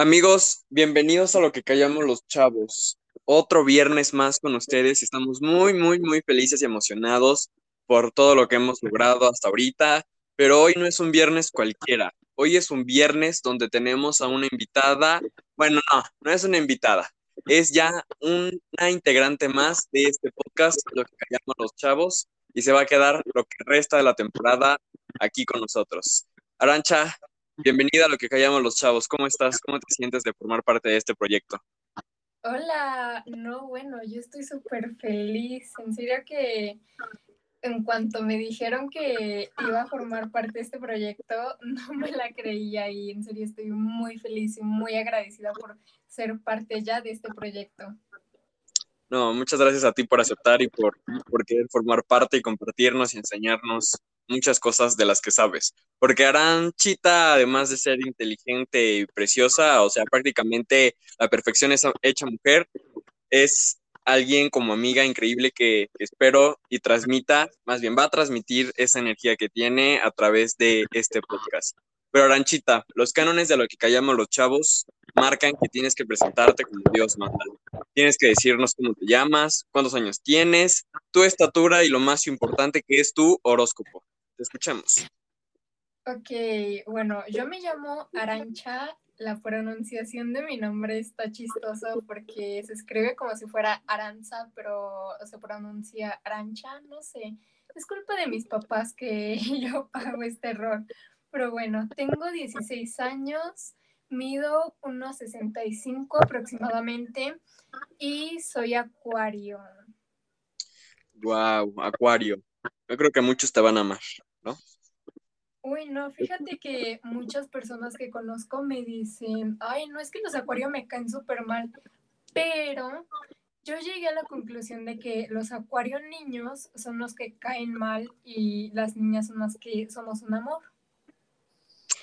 Amigos, bienvenidos a lo que callamos los chavos. Otro viernes más con ustedes. Estamos muy, muy, muy felices y emocionados por todo lo que hemos logrado hasta ahorita. Pero hoy no es un viernes cualquiera. Hoy es un viernes donde tenemos a una invitada. Bueno, no, no es una invitada. Es ya una integrante más de este podcast, lo que callamos los chavos, y se va a quedar lo que resta de la temporada aquí con nosotros. Arancha, bienvenida a lo que callamos los chavos. ¿Cómo estás? ¿Cómo te sientes de formar parte de este proyecto? Hola, no, bueno, yo estoy súper feliz. En serio que en cuanto me dijeron que iba a formar parte de este proyecto, no me la creía y en serio estoy muy feliz y muy agradecida por ser parte ya de este proyecto. No, muchas gracias a ti por aceptar y por, por querer formar parte y compartirnos y enseñarnos muchas cosas de las que sabes. Porque Aranchita, además de ser inteligente y preciosa, o sea, prácticamente la perfección es hecha mujer, es alguien como amiga increíble que espero y transmita, más bien va a transmitir esa energía que tiene a través de este podcast. Pero Aranchita, los cánones de lo que callamos los chavos marcan que tienes que presentarte como Dios manda. Tienes que decirnos cómo te llamas, cuántos años tienes, tu estatura y lo más importante que es tu horóscopo. Te escuchamos. Ok, bueno, yo me llamo Arancha. La pronunciación de mi nombre está chistoso porque se escribe como si fuera Aranza, pero se pronuncia Arancha, no sé. Es culpa de mis papás que yo pago este error. Pero bueno, tengo 16 años, mido unos 65 aproximadamente y soy acuario. Wow, acuario. Yo creo que muchos te van a amar, ¿no? Uy, no, fíjate que muchas personas que conozco me dicen, ay, no es que los acuarios me caen súper mal, pero yo llegué a la conclusión de que los acuarios niños son los que caen mal y las niñas son las que somos un amor.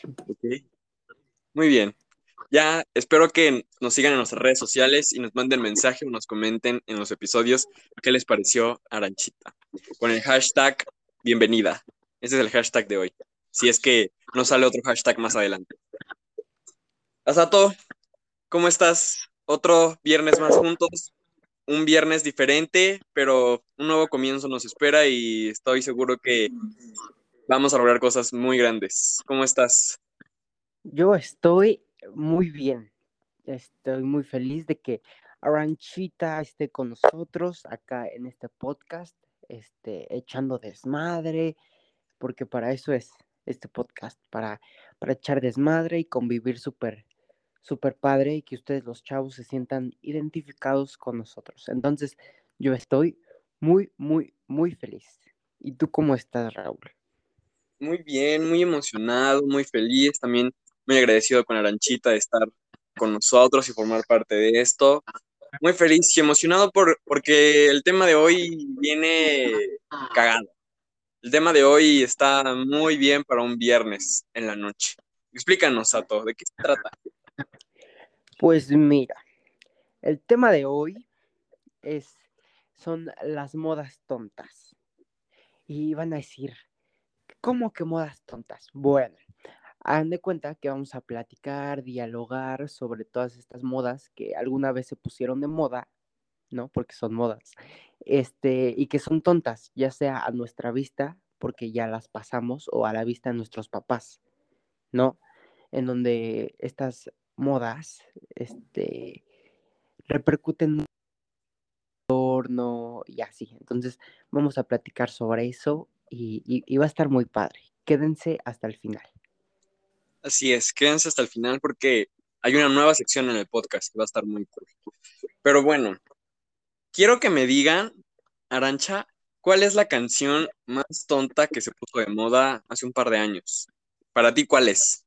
Ok. Muy bien. Ya espero que nos sigan en nuestras redes sociales y nos manden mensaje o nos comenten en los episodios qué les pareció Aranchita. Con el hashtag bienvenida. Ese es el hashtag de hoy. Si es que no sale otro hashtag más adelante. Asato, ¿cómo estás? Otro viernes más juntos. Un viernes diferente, pero un nuevo comienzo nos espera y estoy seguro que vamos a lograr cosas muy grandes. ¿Cómo estás? Yo estoy muy bien. Estoy muy feliz de que Aranchita esté con nosotros acá en este podcast, este, echando desmadre, porque para eso es este podcast, para, para echar desmadre y convivir súper, súper padre y que ustedes los chavos se sientan identificados con nosotros. Entonces, yo estoy muy, muy, muy feliz. ¿Y tú cómo estás, Raúl? Muy bien, muy emocionado, muy feliz, también muy agradecido con Aranchita de estar con nosotros y formar parte de esto. Muy feliz y emocionado por, porque el tema de hoy viene cagado. El tema de hoy está muy bien para un viernes en la noche. Explícanos, Sato, ¿de qué se trata? Pues mira, el tema de hoy es, son las modas tontas. Y van a decir, ¿Cómo que modas tontas? Bueno, hagan de cuenta que vamos a platicar, dialogar sobre todas estas modas que alguna vez se pusieron de moda, ¿no? Porque son modas. Este, y que son tontas, ya sea a nuestra vista, porque ya las pasamos, o a la vista de nuestros papás, ¿no? En donde estas modas, este, repercuten en entorno y así. Entonces, vamos a platicar sobre eso y, va a estar muy padre. Quédense hasta el final. Así es, quédense hasta el final porque hay una nueva sección en el podcast que va a estar muy cool. Pero bueno, quiero que me digan, Arancha, ¿cuál es la canción más tonta que se puso de moda hace un par de años? Para ti, ¿cuál es?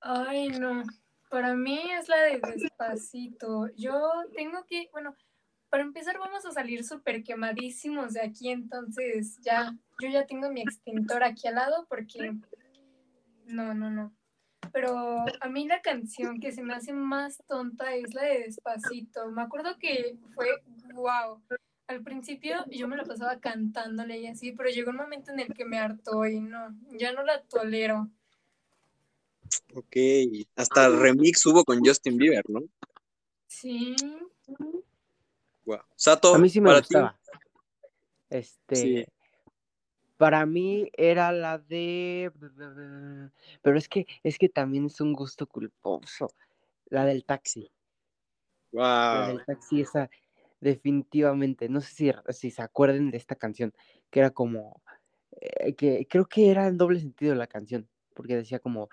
Ay, no. Para mí es la de Despacito. Yo tengo que, bueno, para empezar vamos a salir súper quemadísimos de aquí, entonces ya, yo ya tengo mi extintor aquí al lado porque no, no, no. Pero a mí la canción que se me hace más tonta es la de Despacito. Me acuerdo que fue wow. Al principio yo me la pasaba cantándole y así, pero llegó un momento en el que me hartó y no, ya no la tolero. Ok, hasta remix hubo con Justin Bieber, ¿no? Sí. Wow. Sato, A mí sí me para ti, gustaba. Este, Sí. Para mí era la de, pero es que, es que también es un gusto culposo. La del taxi. La wow. del taxi, esa, definitivamente. No sé si, si se acuerden de esta canción, que era como, eh, que creo que era en doble sentido la canción, porque decía como,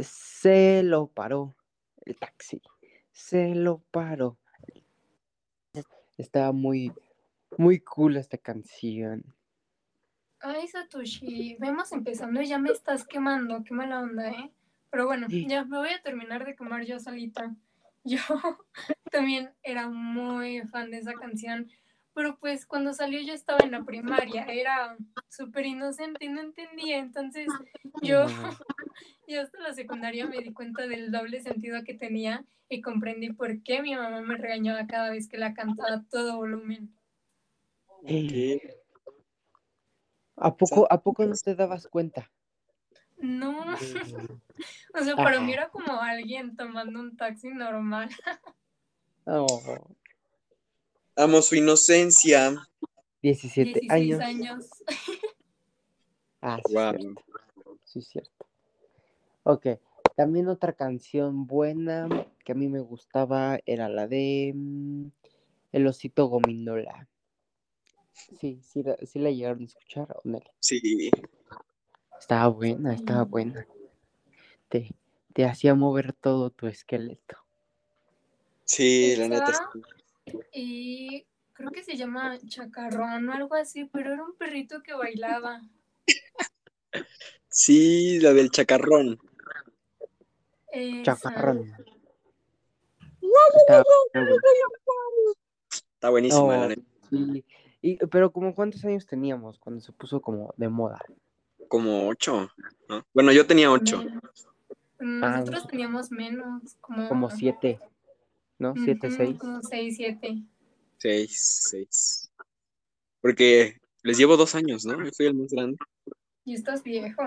se lo paró el taxi, se lo paró. Estaba muy, muy cool esta canción. Ay, Satoshi, vemos empezando y ya me estás quemando, qué mala onda, ¿eh? Pero bueno, ya me voy a terminar de quemar yo solita. Yo también era muy fan de esa canción, pero pues cuando salió yo estaba en la primaria, era súper inocente y no entendía, entonces yo, yo hasta la secundaria me di cuenta del doble sentido que tenía y comprendí por qué mi mamá me regañaba cada vez que la cantaba a todo volumen. Eh, ¿A poco, ¿A poco no te dabas cuenta? No, o sea, para mí era como alguien tomando un taxi normal. Oh, Amo su inocencia. 17 16 años. años. Ah, sí, Wow. cierto. Sí, cierto. Ok, también otra canción buena que a mí me gustaba era la de mm, El osito gominola. Sí, sí, la, sí la llegaron a escuchar, ¿o no? Sí. Estaba buena, estaba buena. Te, te hacía mover todo tu esqueleto. Sí, la neta. Sí. y creo que se llama chacarrón o algo así, pero era un perrito que bailaba. Sí, la del chacarrón. Esa. Chacarrón. Buena. Está buenísima, la Oh, neta. sí. Y, pero como cuántos años teníamos cuando se puso como de moda. Como ocho, ¿no? Bueno, yo tenía ocho. Menos. Ah, Nosotros teníamos menos, como, Como siete, ¿no? Siete, seis. Como seis, siete. Seis, seis. Porque les llevo dos años, ¿no? Yo fui el más grande. Y estás viejo.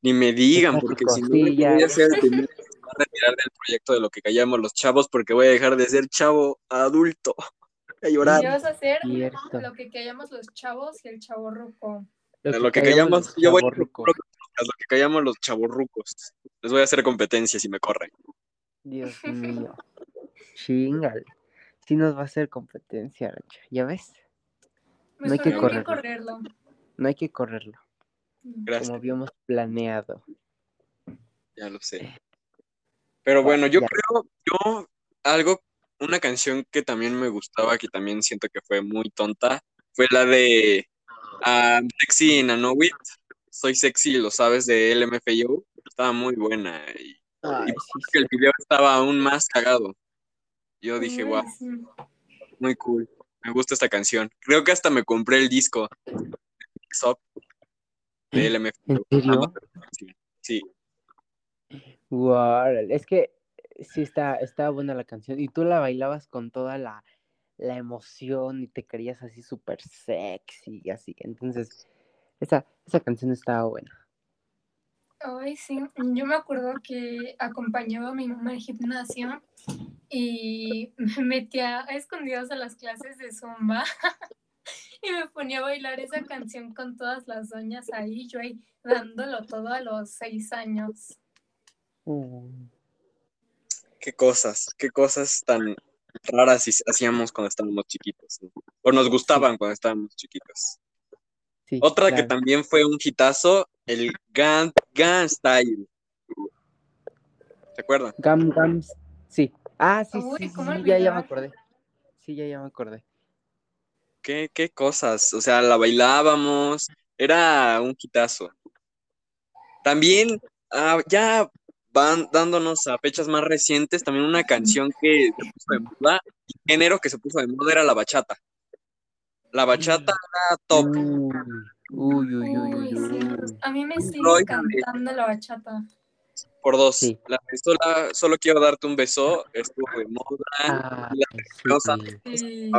Ni me digan, porque si no, voy a ser el primero que se va a retirar del proyecto de lo que callamos los chavos, porque voy a dejar de ser chavo adulto. A llorar. ¿Qué vas a hacer? Cierto. Lo que callamos los chavos y el chavo ruco. A lo que callamos callamos, los yo voy chavorrucos. lo que callamos los chavorrucos. Les voy a hacer competencia si me corren. Dios mío. Chingale. Sí nos va a hacer competencia, Arancha. ¿Ya ves? Pues No hay que que correrlo. correrlo. No hay que correrlo, Gracias. como habíamos planeado. Ya lo sé. Pero bueno, yo Ya. creo, yo, algo, una canción que también me gustaba, que también siento que fue muy tonta, fue la de ah, Sexy in a Know It. Soy sexy, lo sabes, de LMFAO. Estaba muy buena y, Ay, y sí, que el video estaba aún más cagado. Yo dije, wow, muy cool. Me gusta esta canción. Creo que hasta me compré el disco de ¿En LMFAO. Sí, Guau, es que sí está, estaba buena la canción. Y tú la bailabas con toda la, la emoción y te querías así súper sexy y así. Entonces, esa, esa canción estaba buena. Ay, sí. Yo me acuerdo que acompañaba a mi mamá al gimnasio y me metía a escondidas a las clases de zumba y me ponía a bailar esa canción con todas las doñas ahí, yo ahí dándolo todo a los seis años. Mm. Qué cosas, qué cosas tan raras hacíamos cuando estábamos chiquitos, ¿no? O nos gustaban cuando estábamos chiquitos. Sí, Otra que también fue un hitazo, el Gun, Gun Style. ¿Se acuerdan? Gam Gams, sí. Ah, sí, Uy, sí, sí, ¿cómo sí, ya, ya me acordé. Sí, ya, ya me acordé. ¿Qué, qué cosas? O sea, la bailábamos, era un hitazo. También, ah, ya van dándonos a fechas más recientes, también una canción que se puso de moda, el género que se puso de moda era la bachata. La bachata era top. Uy, uy, uy, uy, Uy, uy, sí. uy. A mí me sigue Roy, encantando la bachata. por dos. Sí. La de sola- solo quiero darte un beso, estuvo de moda. Ay, Rosa. sí. Sí.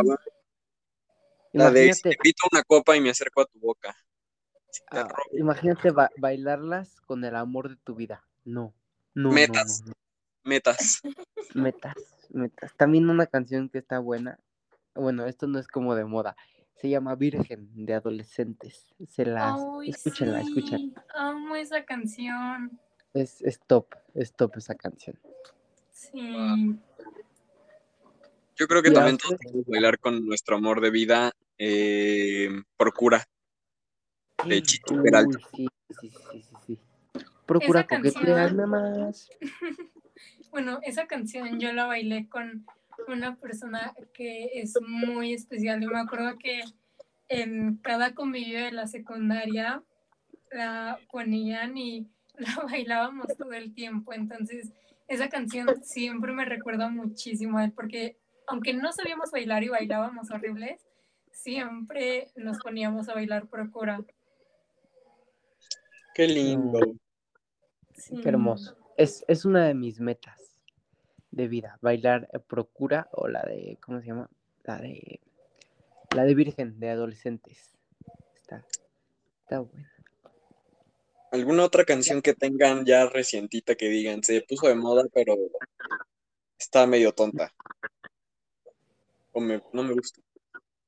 La de si te invito una copa y me acerco a tu boca. Ah, imagínate ba- bailarlas con el amor de tu vida. No, no, Metas. no, no, Metas. Metas, metas. También una canción que está buena. Bueno, esto no es como de moda. Se llama Virgen de Adolescentes. Se las Ay, escúchenla, sí, escúchenla. Amo esa canción. Es, es top, es top esa canción. Sí. Yo creo que también ustedes- todos podemos bailar con nuestro amor de vida. eh, Procura. De Chichi Peralta. Uy, sí, sí, sí, sí, sí. Procura coquetearme más. Bueno, esa canción yo la bailé con una persona que es muy especial. Yo me acuerdo que en cada convivio de la secundaria la ponían y la bailábamos todo el tiempo. Entonces, esa canción siempre me recuerda muchísimo a él, porque aunque no sabíamos bailar y bailábamos horribles, siempre nos poníamos a bailar procura. Qué lindo. Sí. Qué hermoso. Es, es una de mis metas de vida. Bailar eh, Procura o la de, ¿cómo se llama? La de, la de Virgen de Adolescentes. Está, está buena. ¿Alguna otra canción que tengan ya recientita que digan, se puso de moda, pero está medio tonta? O me- no me gusta.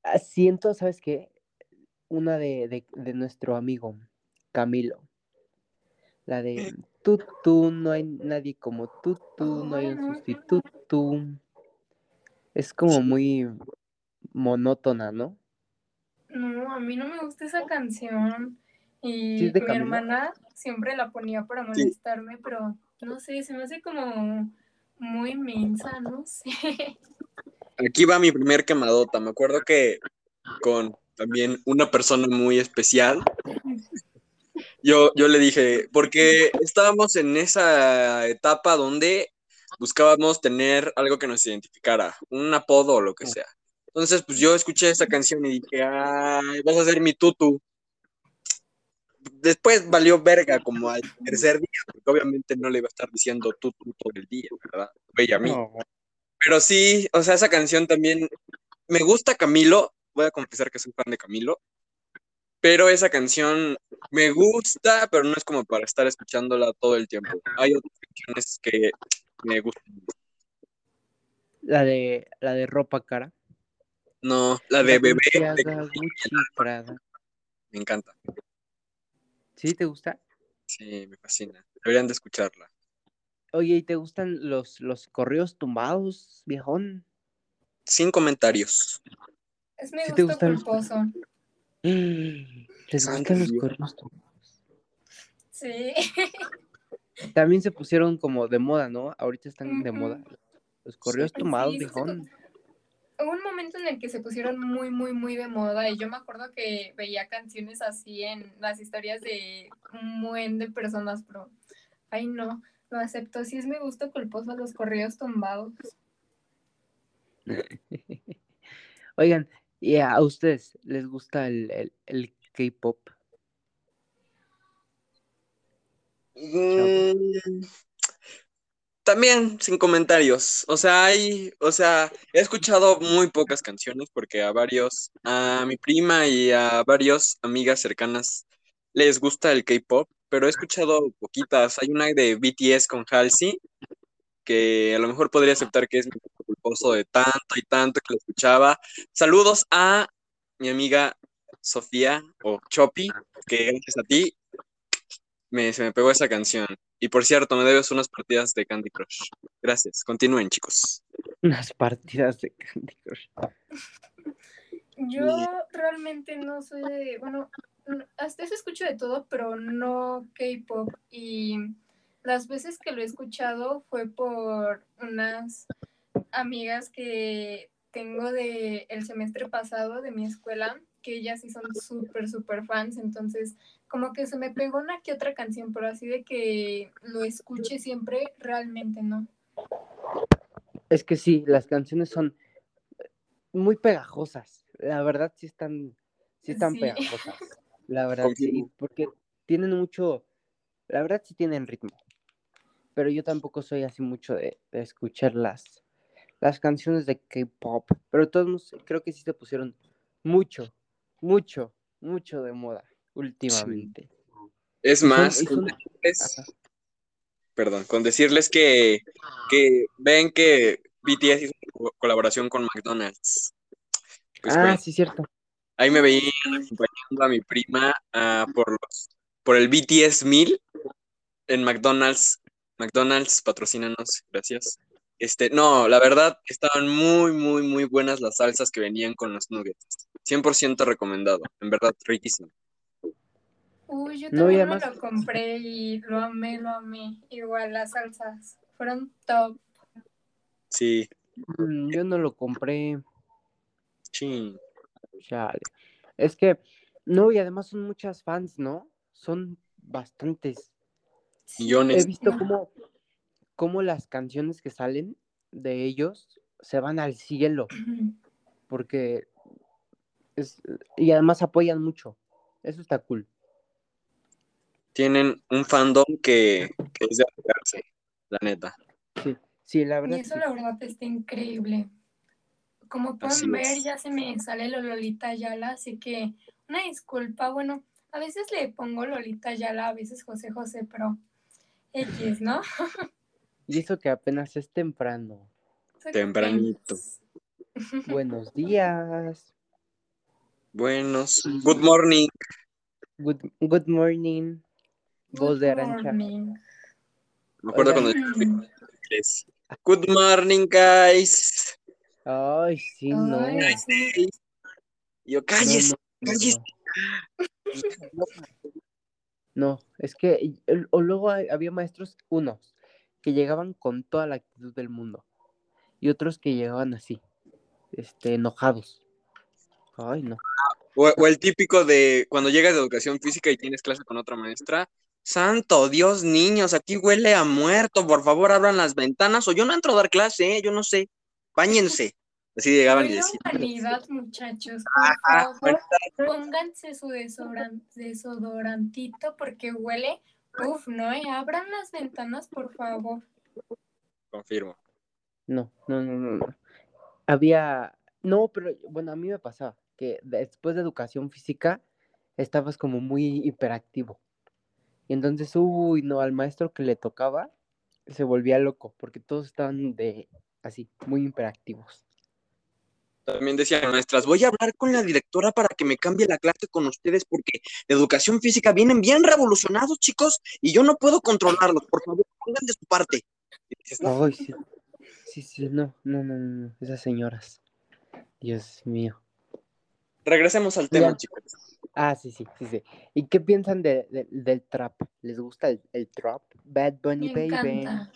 Ah, Siento, ¿sabes qué? Una de, de, de nuestro amigo Camilo. La de tú, tú, no hay nadie como tú, tú, no hay un sustituto. Es como muy monótona, ¿no? No, a mí no me gusta esa canción. Y ¿Sí es de mi hermana siempre la ponía para molestarme, pero no sé, se me hace como muy mensa, no sé. Aquí va mi primer quemadota. Me acuerdo que con también una persona muy especial, yo, yo le dije, porque estábamos en esa etapa donde buscábamos tener algo que nos identificara, un apodo o lo que sea. Entonces, pues yo escuché esa canción y dije, ay, vas a ser mi tutu. Después valió verga como al tercer día, porque obviamente no le iba a estar diciendo tutu todo el día, ¿verdad? Ella a mí. No, Pero sí, o sea, esa canción también me gusta Camilo, voy a confesar que soy fan de Camilo, pero esa canción me gusta, pero no es como para estar escuchándola todo el tiempo. Hay otras canciones que me gustan. La de, la de ropa cara. No, la de bebé, de- Balenciaga, Gucci, Prada. me encanta. ¿Sí te gusta? Sí, me fascina. Deberían de escucharla. Oye, ¿y te gustan los, los correos tumbados, viejón? Sin comentarios. Es mi ¿Sí te gusto gustan? culposo. ¿Les gustan los tumbados? Sí. También se pusieron como de moda, ¿no? Ahorita están de moda. Los correos Sí, tumbados, sí, se viejón. Hubo un momento en el que se pusieron muy, muy, muy de moda y yo me acuerdo que veía canciones así en las historias de un buen de personas, pero, ay no, lo acepto. Sí es mi gusto culposo los correos tumbados. Oigan, ¿y a ustedes les gusta el, el, el K-pop? Mm, También sin comentarios. O sea, hay, o sea, he escuchado muy pocas canciones porque a varios, a mi prima y a varios amigas cercanas les gusta el K-pop, pero he escuchado poquitas. Hay una de BTS con Halsey que a lo mejor podría aceptar que es mi culposo de tanto y tanto que lo escuchaba. Saludos a mi amiga Sofía o Chopi, que gracias a ti me, se me pegó esa canción. Y por cierto, me debes unas partidas de Candy Crush. Gracias. Continúen, chicos. Unas partidas de Candy Crush. Yo realmente no soy de, bueno, hasta eso escucho de todo, pero no K-pop. Y las veces que lo he escuchado fue por unas amigas que tengo de el semestre pasado de mi escuela, que ellas sí son súper, súper fans. Entonces, como que se me pegó una que otra canción, pero así de que lo escuche siempre, realmente no. Es que sí, las canciones son muy pegajosas. La verdad sí están, sí están Sí. pegajosas. La verdad sí, porque tienen mucho, la verdad sí tienen ritmo. Pero yo tampoco soy así mucho de, de escuchar las, las canciones de K-pop. Pero todos creo que sí se pusieron mucho, mucho, mucho de moda últimamente. Es más, y son- es- Ajá. perdón, con decirles que, que ven que BTS hizo una colaboración con McDonald's. Pues, ah, sí, cierto. ahí me veía acompañando a mi prima ah, por los, por el BTS 1000 en McDonald's. McDonald's, patrocínanos, gracias. Este, no, la verdad, estaban muy, muy, muy buenas las salsas que venían con los nuggets. 100% recomendado, en verdad, riquísimo. Uy, yo No, también me además- lo compré y lo amé, lo amé. Igual las salsas fueron top. Sí, Mm, Yo no lo compré. chin. Chale. Es que, no, y además son muchas fans, ¿no? Son bastantes. Millones. He visto cómo, cómo las canciones que salen de ellos se van al cielo, porque es, y además apoyan mucho. Eso está cool. Tienen un fandom que, que es de admirarse, la neta. Sí, la Y verdad. eso sí. la verdad está increíble. Como Así pueden ver, es. ya se me sale lo Lolita Yala, así que una disculpa. Bueno, a veces le pongo Lolita Yala, a veces José José, pero X, ¿no? Y eso que apenas es temprano. Tempranito. Buenos días. Buenos. Good morning. Good, good morning. Voz Good de arancha. morning. Me acuerdo Oigan. cuando yo inglés. Good morning, guys. Ay, sí, no. Ay, yo, No, cállese. no, no, cállese. No. Es que o luego había maestros, unos, que llegaban con toda la actitud del mundo y otros que llegaban así, este, enojados. Ay, no. O, o el típico de cuando llegas de educación física y tienes clase con otra maestra. Santo Dios, niños, aquí huele a muerto. Por favor, abran las ventanas. O yo no entro a dar clase, ¿eh? yo no sé. Báñense. Así llegaban y decían. humanidad, muchachos. Por favor, pónganse su desodoran- desodorantito porque huele. Uf, no, eh, abran las ventanas, por favor. Confirmo. No, no, no, no, no. Había, no, pero bueno, a mí me pasaba que después de educación física estabas como muy hiperactivo. Y entonces, uy, no, al maestro que le tocaba se volvía loco porque todos estaban de así, muy hiperactivos. También decían maestras, voy a hablar con la directora para que me cambie la clase con ustedes porque de educación física vienen bien revolucionados, chicos, y yo no puedo controlarlos. Por favor, pongan de su parte. Dices, "No, Ay, sí, sí, sí, no, no, no, no, no, esas señoras. Dios mío. Regresemos al tema, Ya. chicos. Ah, sí, sí, sí, sí. ¿Y qué piensan de, de- del trap? ¿Les gusta el, el trap? Bad Bunny Me Baby. encanta.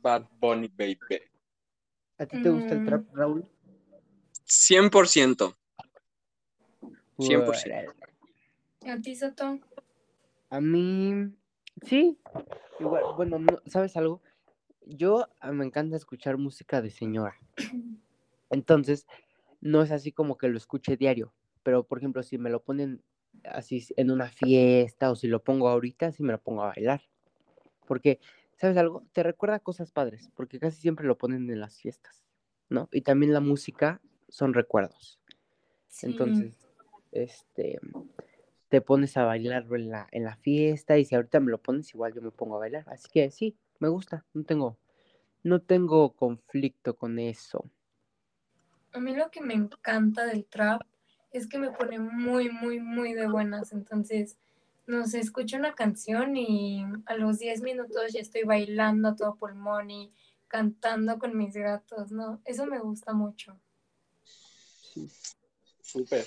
Bad Bunny, baby. ¿A ti te gusta el trap, Mm. Raúl? 100%. 100%. Órale. ¿Y a ti, Soto? A mí, sí. Igual, bueno, no- ¿sabes algo? Yo ah, me encanta escuchar música de señora. Entonces, no es así como que lo escuche diario. Pero, por ejemplo, si me lo ponen así en una fiesta o si lo pongo ahorita, sí me lo pongo a bailar. Porque, ¿sabes algo? Te recuerda cosas padres, porque casi siempre lo ponen en las fiestas, ¿no? Y también la música son recuerdos. Sí. Entonces, este, te pones a bailarlo en la, en la fiesta y si ahorita me lo pones, igual yo me pongo a bailar. Así que sí, me gusta, no tengo, no tengo conflicto con eso. A mí lo que me encanta del trap es que me pone muy, muy, muy de buenas. Entonces, no sé, escucho una canción y a los 10 minutos ya estoy bailando a todo pulmón y cantando con mis gatos, ¿no? Eso me gusta mucho. Sí. Súper.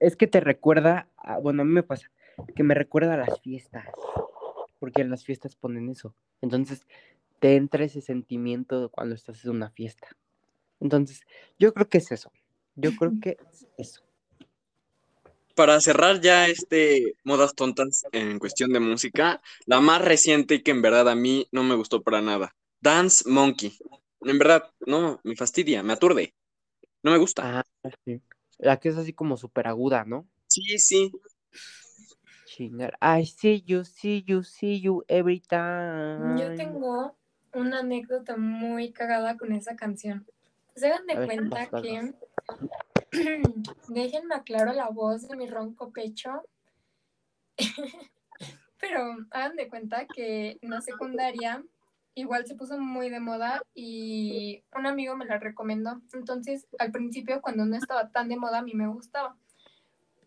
Es que te recuerda, a- bueno, a mí me pasa, que me recuerda a las fiestas, porque en las fiestas ponen eso. Entonces, te entra ese sentimiento cuando estás en una fiesta. Entonces, yo creo que es eso. Yo creo que es eso. Para cerrar ya este modas tontas en cuestión de música, la más reciente y que en verdad a mí no me gustó para nada. Dance Monkey. En verdad, no, me fastidia, me aturde. No me gusta. Ah, sí. La que es así como súper aguda, ¿no? Sí, sí. Chingar. I see you, see you, see you every time. Yo tengo una anécdota muy cagada con esa canción. Se dan de ver, cuenta vas, vas, que déjenme aclaro la voz de mi ronco pecho. Pero hagan de cuenta que en la secundaria igual se puso muy de moda y un amigo me la recomendó. Entonces, al principio, cuando no estaba tan de moda, a mí me gustaba.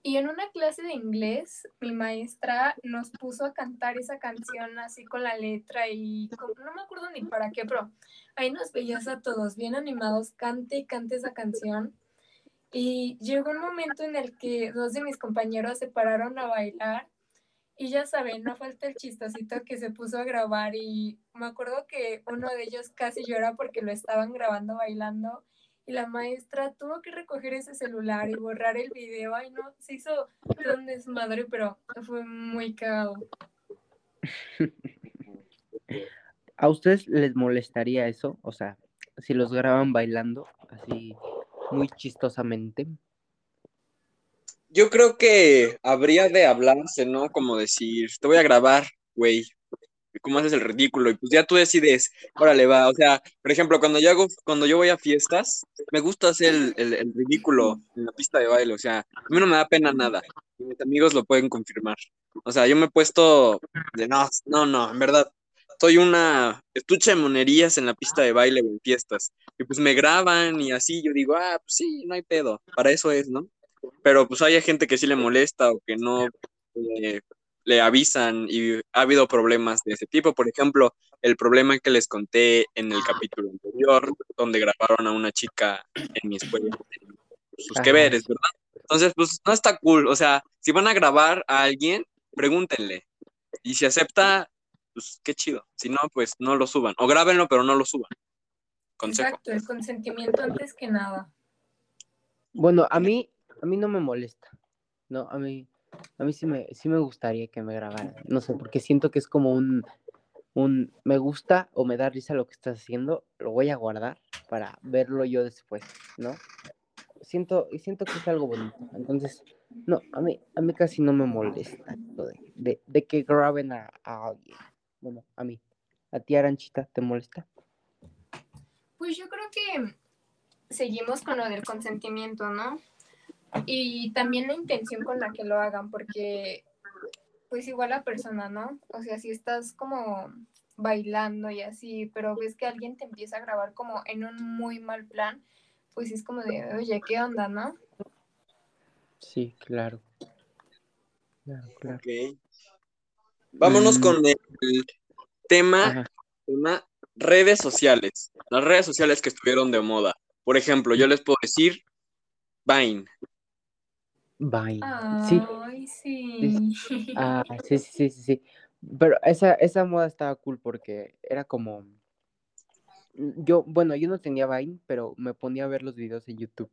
Y en una clase de inglés, mi maestra nos puso a cantar esa canción así con la letra y no me acuerdo ni para qué, pero ahí nos veías a todos bien animados, cante y cante esa canción. Y llegó un momento en el que dos de mis compañeros se pararon a bailar y ya saben, no falta el chistosito que se puso a grabar y me acuerdo que uno de ellos casi llora porque lo estaban grabando bailando y la maestra tuvo que recoger ese celular y borrar el video. Ay, no, se hizo un desmadre, pero fue muy cagado. ¿A ustedes les molestaría eso? O sea, si los graban bailando así muy chistosamente. Yo creo que habría de hablarse, ¿no? Como decir, te voy a grabar, güey, cómo haces el ridículo y pues ya tú decides, órale va, o sea, por ejemplo, cuando yo hago, cuando yo voy a fiestas, me gusta hacer el, ridículo en la pista de baile, o sea, a mí no me da pena nada, mis amigos lo pueden confirmar, o sea, yo me he puesto de no, no, no, en verdad, soy una estuche de monerías en la pista de baile o en fiestas, y pues me graban y así, yo digo, ah, pues sí, no hay pedo, para eso es, ¿no? Pero pues hay gente que sí le molesta o que no... Eh, le avisan y ha habido problemas de ese tipo. Por ejemplo, el problema que les conté en el capítulo anterior, donde grabaron a una chica en mi escuela, sus que veres, ¿verdad? Entonces, pues no está cool. O sea, si van a grabar a alguien, pregúntenle. Y si acepta, pues qué chido. Si no, pues no lo suban. O grábenlo, pero no lo suban. Consejo. Exacto, el consentimiento antes que nada. Bueno, a mí, a mí no me molesta. No, a mí, a mí sí me, sí me gustaría que me grabaran. No sé, porque siento que es como un, un me gusta o me da risa lo que estás haciendo, lo voy a guardar para verlo yo después, ¿no? Siento, y siento que es algo bonito. Entonces, no, a mí, a mí casi no me molesta de, de, que graben a, a, alguien. Bueno, a mí. ¿A ti, Aranchita, te molesta? Pues yo creo que seguimos con lo del consentimiento, ¿no? Y también la intención con la que lo hagan, porque pues igual la persona, ¿no? O sea, si estás como bailando y así, pero ves que alguien te empieza a grabar como en un muy mal plan, pues es como de, oye, ¿qué onda, no? Sí, claro. Claro, claro. Vámonos mm. con el tema, tema redes sociales. Las redes sociales que estuvieron de moda. Por ejemplo, yo les puedo decir Vine. Vine. sí. sí. Ah, sí, sí, sí, sí. Pero esa, esa moda estaba cool porque era como. Yo, bueno, yo no tenía Vine, pero me ponía a ver los videos en YouTube.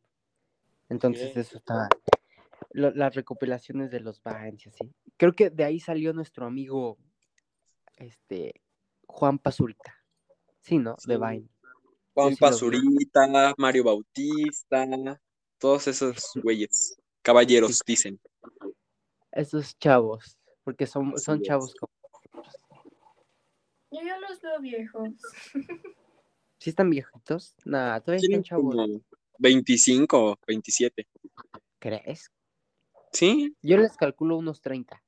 Entonces eso estaba. las recopilaciones de los Vines y así. Creo que de ahí salió nuestro amigo este Juan Pazurita. Sí, ¿no? De Vine. Juan Pazurita, Mario Bautista, todos esos güeyes. Caballeros, dicen. Esos chavos, porque son, son chavos como. Yo ya los veo viejos. ¿Sí están viejitos? Nada, todavía están chavos. Como 25, 27. ¿Crees? Sí. Yo les calculo unos 30.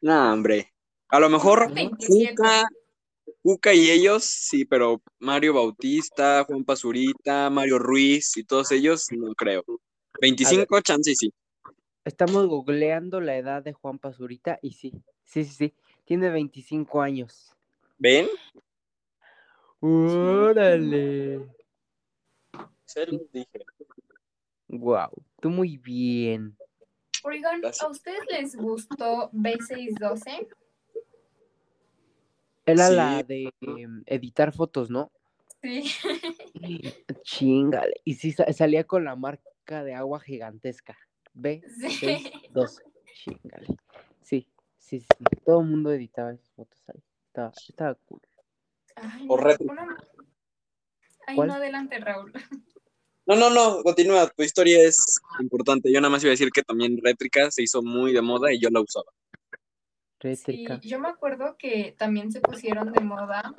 No, hombre. A lo mejor Cuca, y ellos, sí, pero Mario Bautista, Juan Pazurita, Mario Ruiz y todos ellos, no creo. 25, chance y sí. Estamos googleando la edad de Juan Pazurita y sí, sí, sí, sí. Tiene 25 años. ¿Ven? Órale. Se los dije. Wow, tú muy bien. Oigan, ¿a ustedes les gustó B612? Era la de em, editar fotos, ¿no? Sí. Chingale. Y sí salía con la marca de agua gigantesca. B, sí. 12. Chingale. Sí, sí, sí. Todo el mundo editaba esas fotos ahí. Estaba, estaba cool. Ay, o no, Ay, no adelante, Raúl. No, no, no, continúa. Tu historia es importante. Yo nada más iba a decir que también rétrica se hizo muy de moda y yo la usaba. Rétrica. Sí, yo me acuerdo que también se pusieron de moda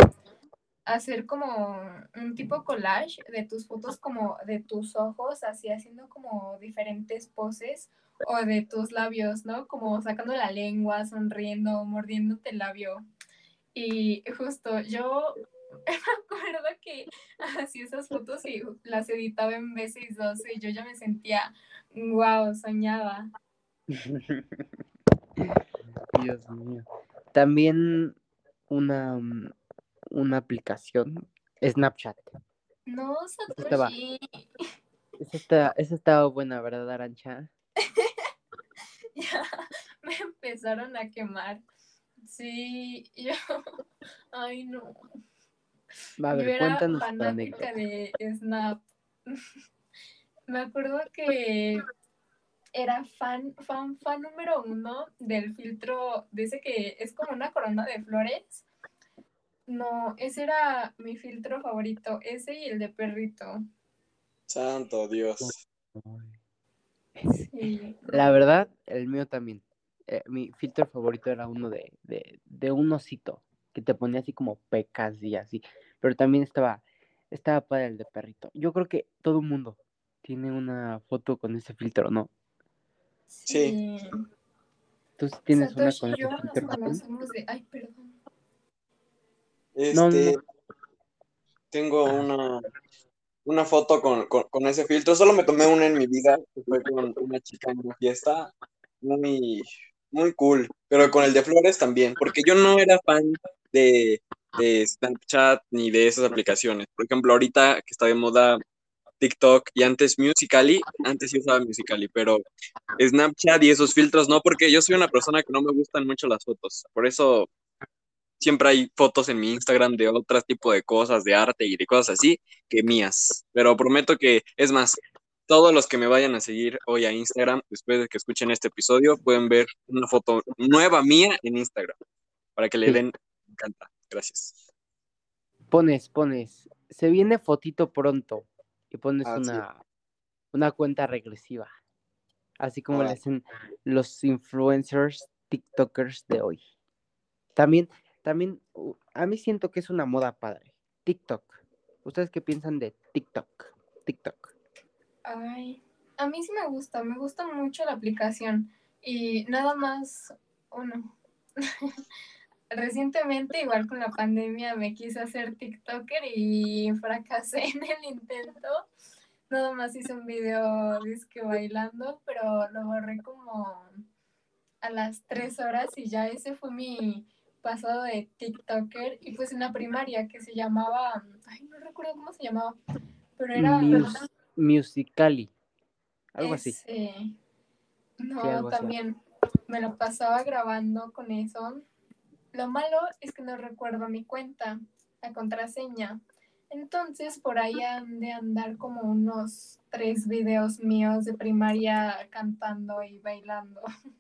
hacer como un tipo collage de tus fotos como de tus ojos, así haciendo como diferentes poses o de tus labios, ¿no? Como sacando la lengua, sonriendo, mordiéndote el labio. Y justo yo me acuerdo que hacía esas fotos y las editaba en B612 y yo ya me sentía, wow, soñada. Dios mío. También una, mm, una aplicación, Snapchat. No, Estaba- Satoshi. Esa está, esa estaba buena, ¿verdad, Arancha? ya me empezaron a quemar. Sí, yo, ay no. Va, a Yo ver, era cuéntanos fanática de Snap. Me acuerdo que era fan, fan, fan número uno del filtro, de ese que es como una corona de flores. No, ese era mi filtro favorito, ese y el de perrito. Santo Dios. Sí. La verdad, el mío también. Eh, mi filtro favorito era uno de, de, de un osito, que te ponía así como pecas y así. Pero también estaba, estaba para el de perrito. Yo creo que todo el mundo tiene una foto con ese filtro, ¿no? Sí. Tú sí tienes una Satoshi yo nos filtro. Raúl? conocemos de. Ay, perdón. No, no, Este, no. tengo una, una foto con, con, con ese filtro. Solo me tomé una en mi vida, que fue con una chica en una fiesta. Muy, muy cool. Pero con el de flores también, porque yo no era fan de, de Snapchat ni de esas aplicaciones. Por ejemplo, ahorita que está de moda TikTok y antes Musical.ly, antes yo usaba Musical.ly, pero Snapchat y esos filtros no, porque yo soy una persona que no me gustan mucho las fotos. Por eso siempre hay fotos en mi Instagram de otro tipo de cosas, de arte y de cosas así, que mías. Pero prometo que, es más, todos los que me vayan a seguir hoy a Instagram, después de que escuchen este episodio, pueden ver una foto nueva mía en Instagram, para que le den, me encanta. Gracias. Pones, pones, se viene fotito pronto y pones Ah, sí. una, una cuenta regresiva. Así como le Ah. hacen los influencers, TikTokers de hoy. También, también, a mí siento que es una moda padre. TikTok. ¿Ustedes qué piensan de TikTok? TikTok. Ay, a mí sí me gusta, me gusta mucho la aplicación. Y nada más, uno. Recientemente, igual con la pandemia, me quise hacer TikToker y fracasé en el intento. Nada más hice un video disque bailando, pero lo borré como a las tres horas y ya ese fue mi pasado de TikToker. Y pues en la primaria que se llamaba, ay, no recuerdo cómo se llamaba, pero era... Mus- Musicali. Algo así. No, Sí, algo así. también me lo pasaba grabando con eso. Lo malo es que no recuerdo mi cuenta, la contraseña. Entonces, por ahí han de andar como unos tres videos míos de primaria cantando y bailando.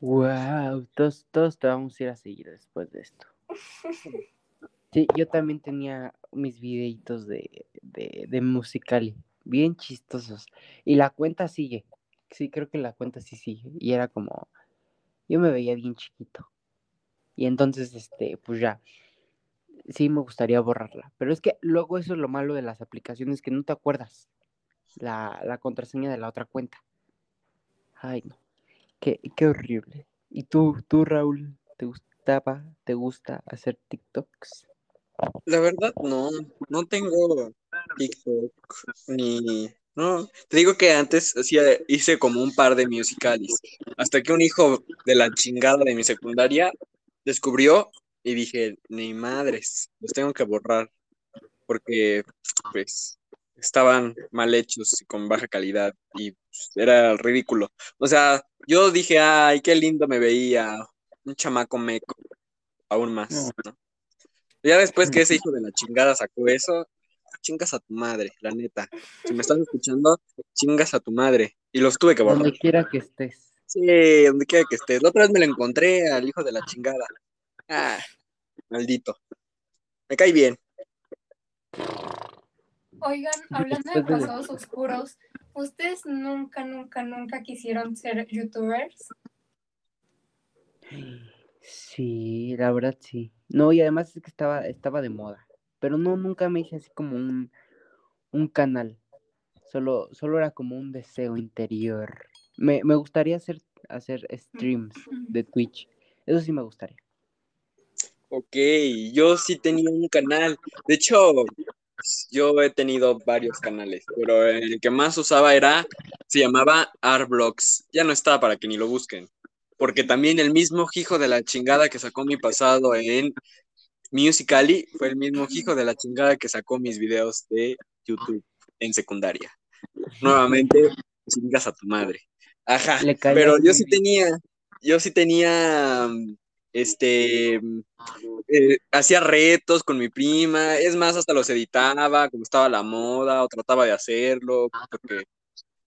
Wow, todos, todos te vamos a ir a seguir después de esto. Sí, yo también tenía mis videitos de, de, de Musical.ly, bien chistosos. Y la cuenta sigue. Sí, creo que la cuenta sí sigue. Y era como, yo me veía bien chiquito. Y entonces, este, pues ya, sí me gustaría borrarla. Pero es que luego eso es lo malo de las aplicaciones, que no te acuerdas la, la contraseña de la otra cuenta. Ay, no. Qué, qué horrible. ¿Y tú, tú, Raúl, te gustaba, te gusta hacer TikToks? La verdad, no, no tengo TikTok ni. No, te digo que antes hacía, hice como un par de musicales, hasta que un hijo de la chingada de mi secundaria descubrió y dije, ni madres, los tengo que borrar, porque pues estaban mal hechos y con baja calidad y pues, era ridículo. O sea, yo dije, ay, qué lindo me veía, un chamaco meco, aún más. Ya después que ese hijo de la chingada sacó eso, chingas a tu madre, la neta. Si me estás escuchando, chingas a tu madre. Y los tuve que borrar. Donde quiera que estés. Sí, donde quiera que estés. La otra vez me lo encontré al hijo de la chingada. Ah, maldito. Me cae bien. Oigan, hablando de pasados oscuros, ¿ustedes nunca, nunca, nunca quisieron ser youtubers? Sí, la verdad sí. No, y además es que estaba, estaba de moda. Pero no, nunca me hice así como un, un canal. Solo, solo era como un deseo interior. Me, me gustaría hacer, hacer streams de Twitch. Eso sí me gustaría. Ok, yo sí tenía un canal. De hecho, yo he tenido varios canales, pero el que más usaba era, se llamaba Arblox. Ya no está para que ni lo busquen. Porque también el mismo hijo de la chingada que sacó mi pasado en Musically fue el mismo hijo de la chingada que sacó mis videos de YouTube en secundaria. Nuevamente, digas a tu madre. Ajá, pero yo sí tenía, yo sí tenía, este, eh, hacía retos con mi prima, es más, hasta los editaba, como estaba la moda, o trataba de hacerlo, porque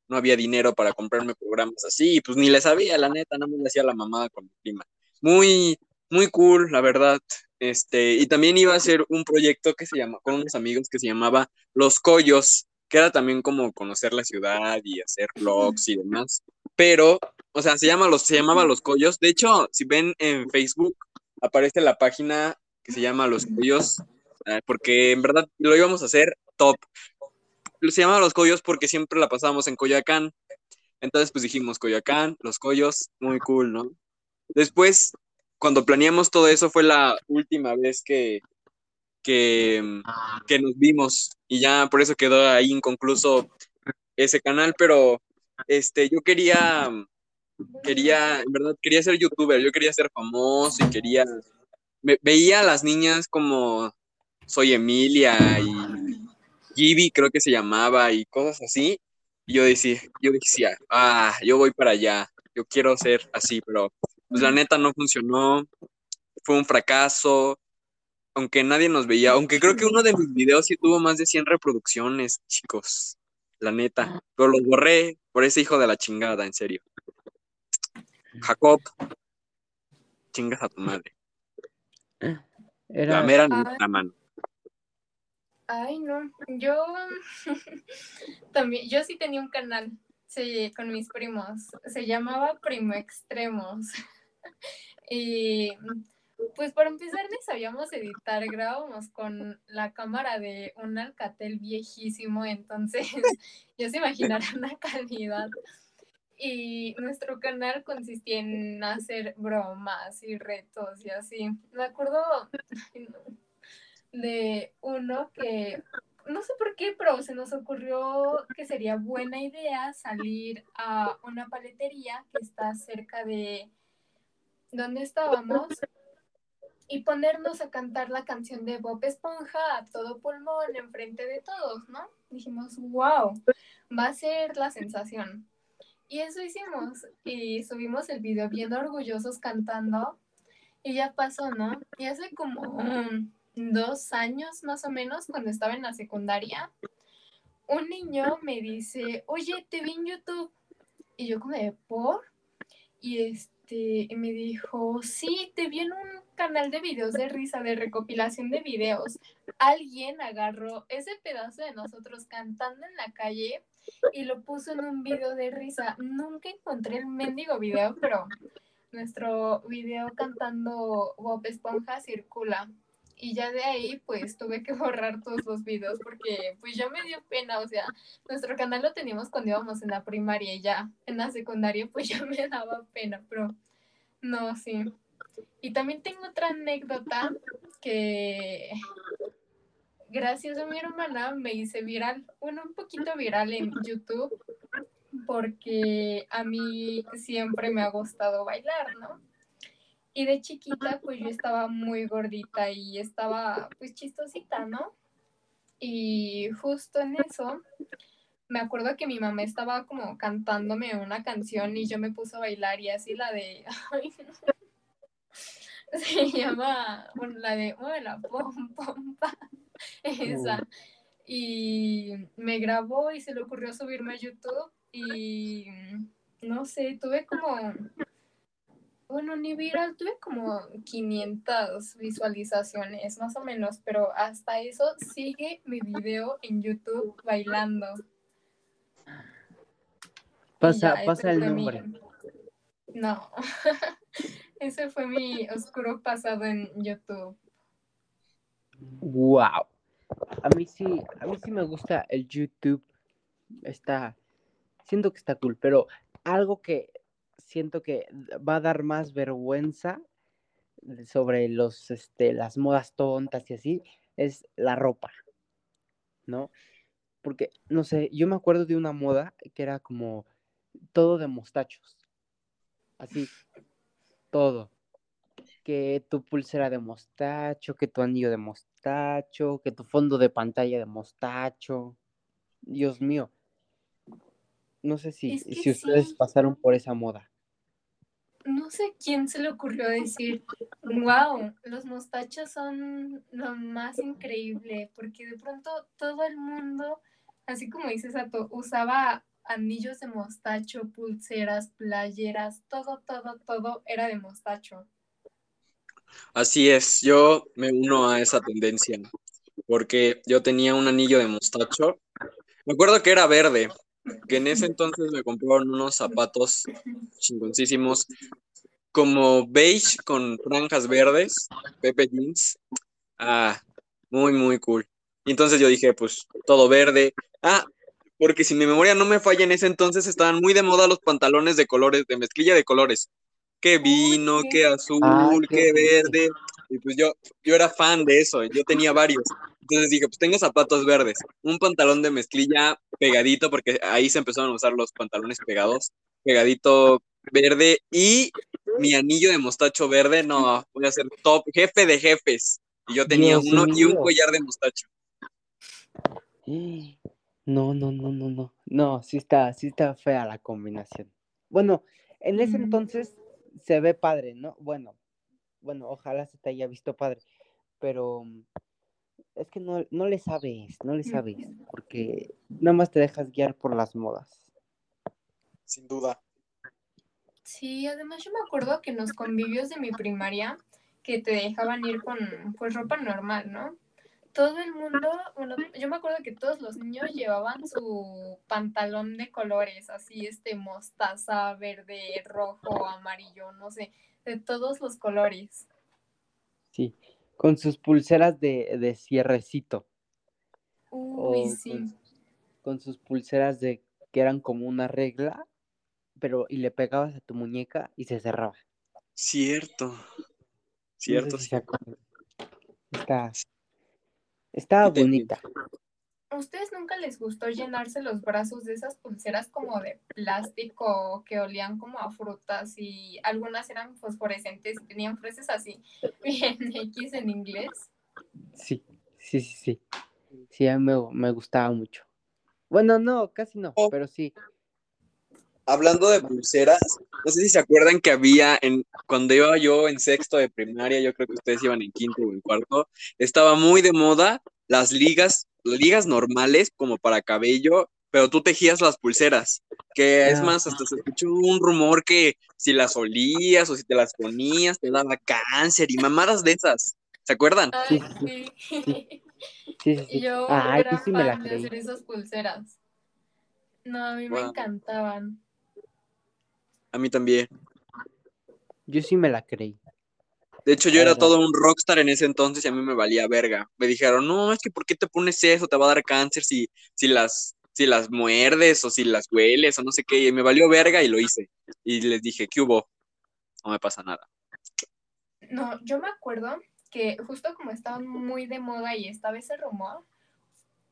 no había dinero para comprarme programas así, y pues ni le sabía, la neta, no me le hacía la mamada con mi prima. Muy, muy cool, la verdad. Este, y también iba a hacer un proyecto que se llama, con unos amigos que se llamaba Los Collos, que era también como conocer la ciudad y hacer vlogs y demás. Pero, o sea, se, llama los, se llamaba Los Collos. De hecho, si ven en Facebook, aparece la página que se llama Los Collos, eh, porque en verdad lo íbamos a hacer top. Se llama Los Collos porque siempre la pasábamos en Coyoacán. Entonces, pues dijimos Coyoacán, Los Collos, muy cool, ¿no? Después cuando planeamos todo eso fue la última vez que, que, que, nos vimos y ya por eso quedó ahí inconcluso ese canal, pero este, yo quería, quería, en verdad, quería ser youtuber, yo quería ser famoso y quería, veía a las niñas como Soy Emilia y Gibi creo que se llamaba y cosas así, y yo decía, yo decía, ah, yo voy para allá, yo quiero ser así, pero pues la neta no funcionó, fue un fracaso, aunque nadie nos veía, aunque creo que uno de mis videos sí tuvo más de 100 reproducciones, chicos, la neta, pero los borré por ese hijo de la chingada, en serio. Jacob, chingas a tu madre. La mera la mano. Ay, no, yo también, yo sí tenía un canal sí, con mis primos, se llamaba Primo Extremos. y pues para empezar ni sabíamos editar, grabábamos con la cámara de un Alcatel viejísimo, entonces ya se imaginarán la calidad. Y nuestro canal consistía en hacer bromas y retos y así. Me acuerdo de uno que, no sé por qué, pero se nos ocurrió que sería buena idea salir a una paletería que está cerca de donde estábamos y ponernos a cantar la canción de Bob Esponja a todo pulmón enfrente de todos, ¿no? Dijimos, wow, va a ser la sensación. Y eso hicimos y subimos el video bien orgullosos cantando y ya pasó, ¿no? Y hace como dos años más o menos, cuando estaba en la secundaria, un niño me dice, oye, te vi en YouTube. Y yo como de, ¿por? Y este este, me dijo, sí, te vi en un canal de videos de risa, de recopilación de videos. Alguien agarró ese pedazo de nosotros cantando en la calle y lo puso en un video de risa. Nunca encontré el mendigo video, pero nuestro video cantando Bob Esponja circula y ya de ahí pues tuve que borrar todos los videos porque pues ya me dio pena, o sea, nuestro canal lo teníamos cuando íbamos en la primaria y ya en la secundaria pues ya me daba pena, pero no, sí. Y también tengo otra anécdota que gracias a mi hermana me hice viral, bueno, un poquito viral en YouTube porque a mí siempre me ha gustado bailar, ¿no? Y de chiquita, pues yo estaba muy gordita y estaba pues chistosita, ¿no? Y justo en eso, me acuerdo que mi mamá estaba como cantándome una canción y yo me puse a bailar y así la de... se llama, bueno, la de, la pom, pom, pa, esa. Y me grabó y se le ocurrió subirme a YouTube y no sé, tuve como bueno, ni viral, tuve como 500 visualizaciones, más o menos, pero hasta eso sigue mi video en YouTube bailando. Pasa, pasa el nombre. No, ese fue mi oscuro pasado en YouTube. Wow. A mí sí, a mí sí me gusta el YouTube. Está, siento que está cool, pero algo que siento que va a dar más vergüenza sobre los, este, las modas tontas y así, es la ropa, ¿no? Porque, no sé, yo me acuerdo de una moda que era como todo de mostachos, así, todo. Que tu pulsera de mostacho, que tu anillo de mostacho, que tu fondo de pantalla de mostacho. Dios mío. No sé si, Es que si ustedes sí. pasaron por esa moda. No sé quién se le ocurrió decir, wow, los mostachos son lo más increíble, porque de pronto todo el mundo, así como dices, Sato, usaba anillos de mostacho, pulseras, playeras, todo, todo, todo era de mostacho. Así es, yo me uno a esa tendencia, porque yo tenía un anillo de mostacho. Me acuerdo que era verde, que en ese entonces me compraron unos zapatos chingoncísimos, como beige con franjas verdes, Pepe Jeans. Ah, muy, muy cool. Y entonces yo dije, pues todo verde. Ah, porque si mi memoria no me falla, en ese entonces estaban muy de moda los pantalones de colores, de mezclilla de colores. Que vino, que azul, Ay, qué que verde. Y pues yo, yo era fan de eso, yo tenía varios. Entonces dije, pues tengo zapatos verdes, un pantalón de mezclilla pegadito, porque ahí se empezaron a usar los pantalones pegados, pegadito verde y mi anillo de mostacho verde, no, voy a ser top, jefe de jefes. Y yo tenía Dios uno y un collar de mostacho. No, no, no, no, no. No, sí está, sí está fea la combinación. Bueno, en ese Mm. entonces se ve padre, ¿no? Bueno, bueno, ojalá se te haya visto padre, pero es que no, no le sabes, no le sabes, porque nada más te dejas guiar por las modas. Sin duda. Sí, además yo me acuerdo que en los convivios de mi primaria, que te dejaban ir con pues ropa normal, ¿no? Todo el mundo, bueno, yo me acuerdo que todos los niños llevaban su pantalón de colores, así este mostaza, verde, rojo, amarillo, no sé, de todos los colores. Sí, con sus pulseras de, de cierrecito, Uy, o sí. con, con sus pulseras de que eran como una regla, pero y le pegabas a tu muñeca y se cerraba. Cierto. No Cierto, sé si sí. Está, está bonita. ¿A ustedes nunca les gustó llenarse los brazos de esas pulseras como de plástico que olían como a frutas y algunas eran fosforescentes y tenían frases así, bien X en inglés? Sí, sí, sí, sí. Sí, a mí me, me gustaba mucho. Bueno, no, casi no, Oh. pero sí. Hablando de pulseras, no sé si se acuerdan que había en cuando iba yo en sexto de primaria, yo creo que ustedes iban en quinto o en cuarto, estaba muy de moda las ligas, ligas normales como para cabello, pero tú tejías las pulseras, que es Ah, más, hasta se escuchó un rumor que si las olías o si te las ponías te daba cáncer y mamadas de esas. ¿Se acuerdan? Sí, Ay, sí, sí. Sí, sí, sí. Yo Ah, yo era sí me la fan de creí. hacer esas pulseras. No, a mí me encantaban. A mí también. Yo sí me la creí. De hecho, yo era todo un rockstar en ese entonces y a mí me valía verga. Me dijeron, no, es que ¿por qué te pones eso? Te va a dar cáncer si, si las, si las muerdes o si las hueles o no sé qué. Y me valió verga y lo hice. Y les dije, ¿qué hubo? No me pasa nada. No, yo me acuerdo que justo como estaban muy de moda y estaba ese rumor,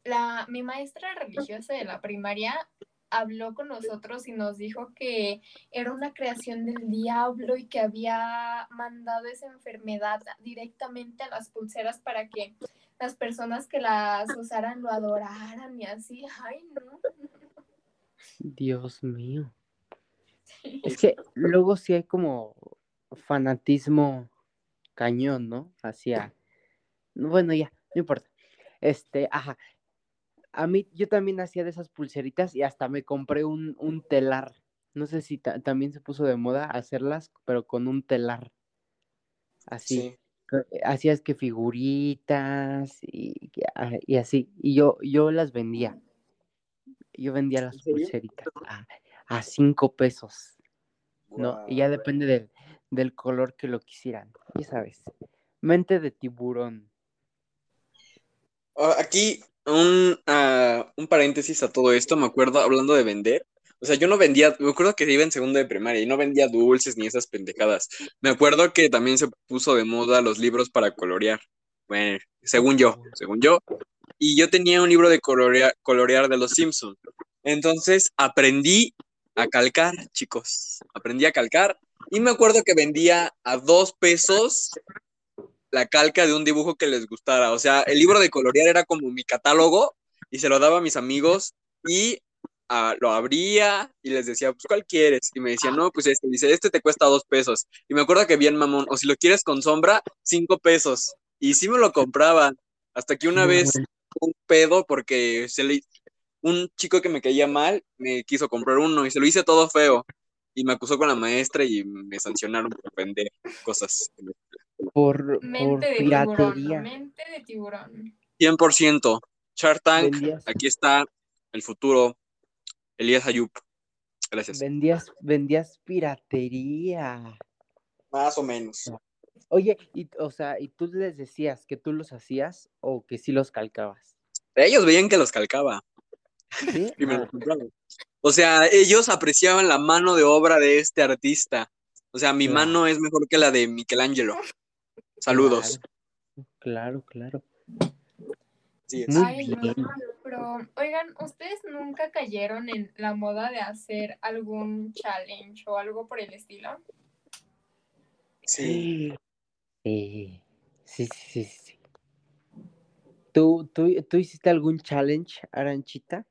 la, mi maestra religiosa de la primaria habló con nosotros y nos dijo que era una creación del diablo y que había mandado esa enfermedad directamente a las pulseras para que las personas que las usaran lo adoraran y así. Ay, no. Dios mío. Es que luego sí hay como fanatismo cañón, ¿no? Hacia. Bueno, ya, no importa. Este, ajá. A mí, yo también hacía de esas pulseritas y hasta me compré un, un telar. No sé si ta- también se puso de moda hacerlas, pero con un telar. Así. Co- Hacías que figuritas y, ah, y así. Y yo, yo las vendía. Yo vendía las pulseritas a, a cinco pesos. ¿no? Y ya depende del, del color que lo quisieran, ya sabes. Mente de tiburón. Ah, Aquí un, ah, un paréntesis a todo esto, me acuerdo hablando de vender. O sea, yo no vendía, me acuerdo que iba en segundo de primaria y no vendía dulces ni esas pendejadas. Me acuerdo que también se puso de moda los libros para colorear. Bueno, según yo, según yo. Y yo tenía un libro de colorear, colorear de los Simpsons. Entonces aprendí a calcar, chicos. Aprendí a calcar y me acuerdo que vendía a dos pesos la calca de un dibujo que les gustara. O sea, el libro de colorear era como mi catálogo y se lo daba a mis amigos y ah, lo abría y les decía, pues, ¿cuál quieres? Y me decían, no, pues este. Dice, este te cuesta dos pesos. Y me acuerdo que bien mamón, o si lo quieres con sombra, cinco pesos. Y sí me lo compraban. Hasta que una vez un pedo porque se le un chico que me caía mal me quiso comprar uno y se lo hice todo feo y me acusó con la maestra y me sancionaron por vender cosas. Por, por Mente de tiburón, piratería. mente de tiburón. 100%. Shark Tank, Vendías, aquí está el futuro. Elías Ayub. Gracias. vendías, vendías piratería. Más o menos. Oye, y, o sea, ¿y tú les decías que tú los hacías o que sí los calcabas? Ellos veían que los calcaba ¿Sí? y me Ah, los compraban. O sea, ellos apreciaban la mano de obra de este artista. O sea, mi mano es mejor que la de Michelangelo. Saludos. Claro, claro. Es. Muy Ay, no, pero oigan, ¿ustedes nunca cayeron en la moda de hacer algún challenge o algo por el estilo? Sí. Sí, sí, sí, sí, sí. ¿Tú, tú, ¿Tú hiciste algún challenge, Aranchita?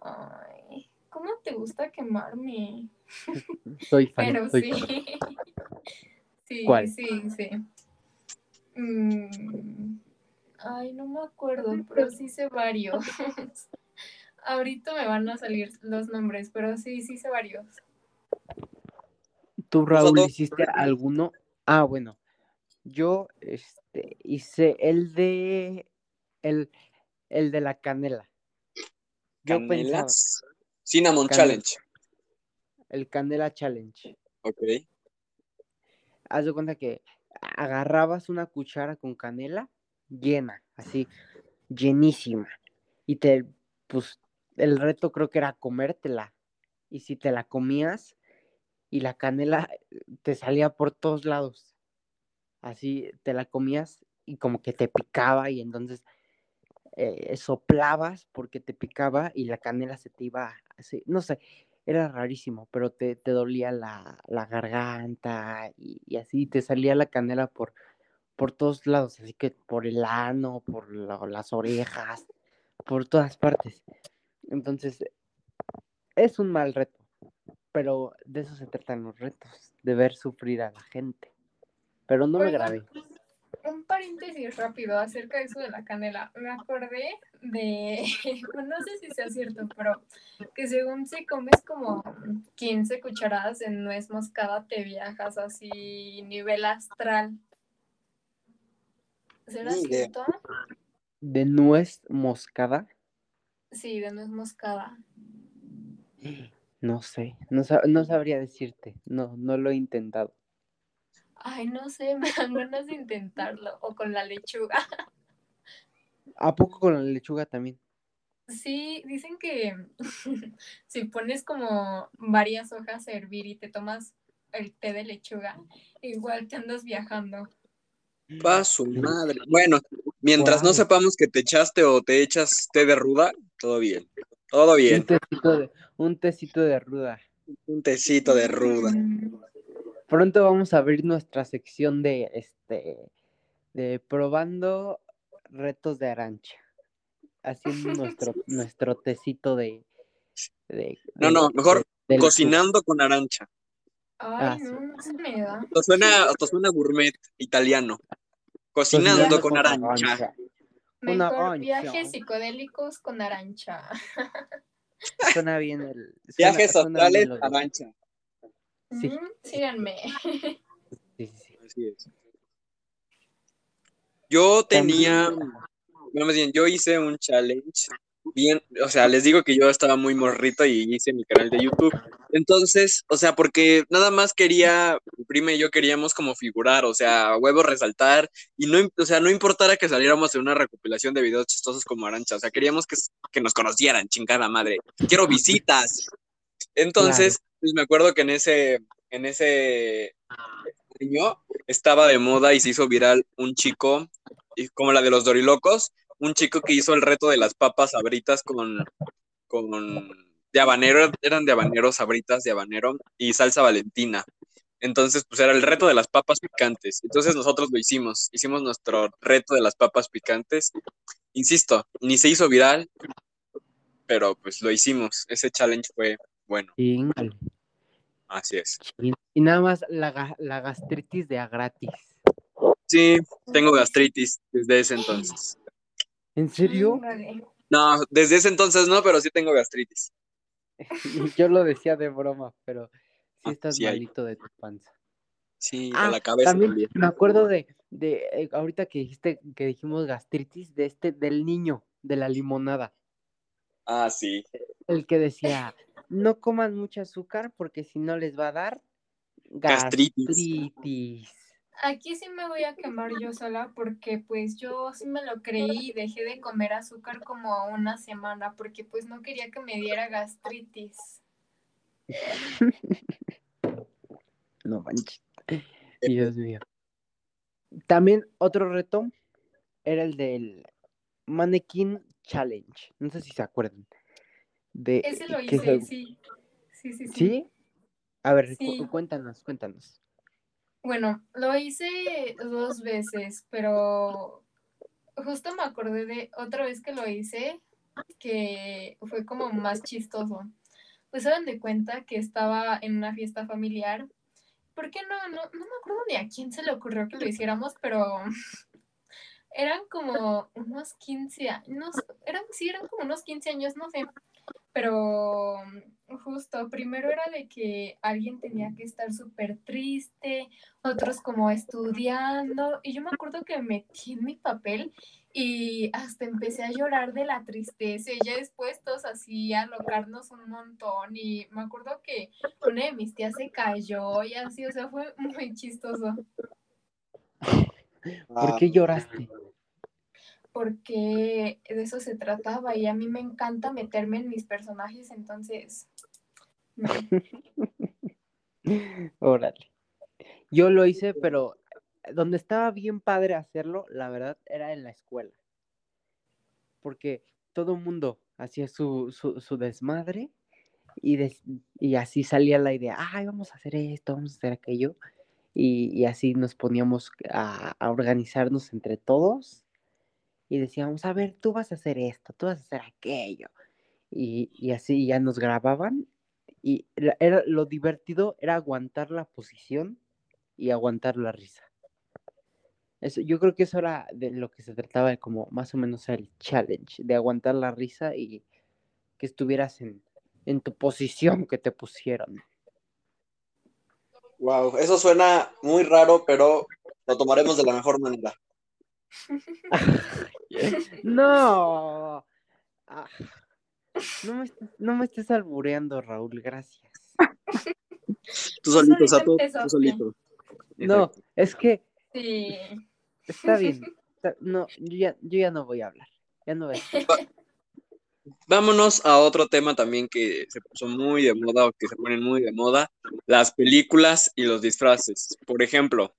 Ay, ¿cómo te gusta quemarme? Soy fan, Pero soy sí. fan. Sí, ¿Cuál? sí, sí. Mm, Ay, no me acuerdo, pero sí sé varios. Ahorita me van a salir los nombres, pero sí, sí sé varios. ¿Tú, Raúl, dos. hiciste alguno? Ah, bueno. Yo este, hice el de el, el de la canela. Yo pensaba, Canelas. Cinnamon Canela. Challenge. el canela challenge. Ok. Haz de cuenta que agarrabas una cuchara con canela llena, así, llenísima. Y te, pues, el reto creo que era comértela. Y si te la comías y la canela te salía por todos lados. Así te la comías y como que te picaba y entonces eh, soplabas porque te picaba y la canela se te iba así, no sé, era rarísimo, pero te, te dolía la, la garganta y, y así te salía la canela por, por todos lados, así que por el ano, por la- las orejas, por todas partes. Entonces, es un mal reto, pero de eso se tratan los retos, de ver sufrir a la gente. Pero no me grabé. Un paréntesis rápido acerca de eso de la canela. Me acordé de, no sé si sea cierto, pero que según si comes como 15 cucharadas de nuez moscada, te viajas así nivel astral. ¿Será idea. cierto? De nuez moscada, Sí, de nuez moscada. no sé, no, no sabría decirte, no, no lo he intentado. Ay, no sé, me dan ganas de intentarlo. O con la lechuga. ¿A poco con la lechuga también? Sí, dicen que si pones como varias hojas a hervir y te tomas el té de lechuga, igual te andas viajando. Pa' su madre. Bueno, mientras no sepamos que te echaste o te echas té de ruda, todo bien. Todo Un bien. tecito de, un tecito de ruda. Un tecito de ruda. Pronto vamos a abrir nuestra sección de este de probando retos de arancha. Haciendo nuestro, nuestro tecito de, de- No, de- no, mejor de- de lechuga. Cocinando con arancha. Ay, Ah, sí. no, no se me da. Esto suena, esto suena gourmet italiano. Cocinando con arancha. Una Mejor arancha. viajes psicodélicos con arancha. Suena bien el. suena- Viajes suena astrales, arancha. Sí. Síganme. sí, sí, sí. Así es. Yo tenía, bueno, más bien, yo hice un challenge. Bien, o sea, les digo que yo estaba muy morrito y hice mi canal de YouTube. Entonces, o sea, porque nada más quería, mi prima y yo queríamos como figurar, o sea, huevo resaltar, y no, o sea, no importara que saliéramos en una recopilación de videos chistosos como Arancha, o sea, queríamos que, que nos conocieran, chingada madre. Quiero visitas. Entonces, pues me acuerdo que en ese, en ese año estaba de moda y se hizo viral un chico, como la de los dorilocos, un chico que hizo el reto de las papas sabritas con, con de habanero, eran de habanero, sabritas de habanero y salsa valentina. Entonces, pues era el reto de las papas picantes. Entonces nosotros lo hicimos, hicimos nuestro reto de las papas picantes. Insisto, ni se hizo viral, pero pues lo hicimos. Ese challenge fue bueno, Chingale, así es. Y nada más la, la gastritis de a gratis. Sí, tengo gastritis desde ese entonces. ¿En serio? No, desde ese entonces no, pero sí tengo gastritis. Yo lo decía de broma, pero sí Ah, estás hay. malito de tu panza. Sí, Ah, de la cabeza también también. me acuerdo de, de eh, ahorita que dijiste que dijimos gastritis, de este, del niño, de la limonada, Ah, sí. el que decía, no coman mucho azúcar porque si no les va a dar Gastritis. gastritis. Aquí sí me voy a quemar yo sola porque pues yo sí me lo creí y dejé de comer azúcar como una semana porque pues no quería que me diera gastritis. No manches. Dios mío. También otro reto era el del Mannequin Challenge. No sé si se acuerdan. De, Ese lo hice, se- sí. Sí, sí, sí. ¿Sí? A ver, cu- cuéntanos, cuéntanos. Bueno, lo hice dos veces, pero justo me acordé de otra vez que lo hice, que fue como más chistoso. Pues se dan de cuenta que estaba en una fiesta familiar. ¿Por qué no? No, no me acuerdo ni a quién se le ocurrió que lo hiciéramos, pero eran como unos 15 años, eran, sí, eran como unos 15 años, no sé. Pero justo, primero era de que alguien tenía que estar súper triste, otros como estudiando, y yo me acuerdo que me metí en mi papel y hasta empecé a llorar de la tristeza y ya después todos así a alocarnos un montón y me acuerdo que una de mis tías se cayó y así, o sea, fue muy chistoso ¿Por Ah, qué lloraste? porque de eso se trataba y a mí me encanta meterme en mis personajes, entonces... no. Órale. Yo lo hice, pero donde estaba bien padre hacerlo, la verdad, era en la escuela. Porque todo el mundo hacía su, su, su desmadre y, des- y así salía la idea, ay, vamos a hacer esto, vamos a hacer aquello. Y, así nos poníamos a, a organizarnos entre todos y decíamos, a ver, tú vas a hacer esto, tú vas a hacer aquello. Y, y así ya nos grababan y era, lo divertido era aguantar la posición y aguantar la risa. Eso, yo creo que eso era de lo que se trataba de como más o menos el challenge, de aguantar la risa y que estuvieras en, en tu posición que te pusieron. Wow, eso suena muy raro, pero lo tomaremos de la mejor manera. No, Ah, no me, estés- no me estés albureando, Raúl, gracias. Tú solito, solito Sato, tú empezaste. solito. No, es que Sí. está bien. está- no, yo ya, yo ya no voy a hablar. Ya no voy a decir. Vámonos a otro tema también que se puso muy de moda o que se ponen muy de moda, las películas y los disfraces. Por ejemplo,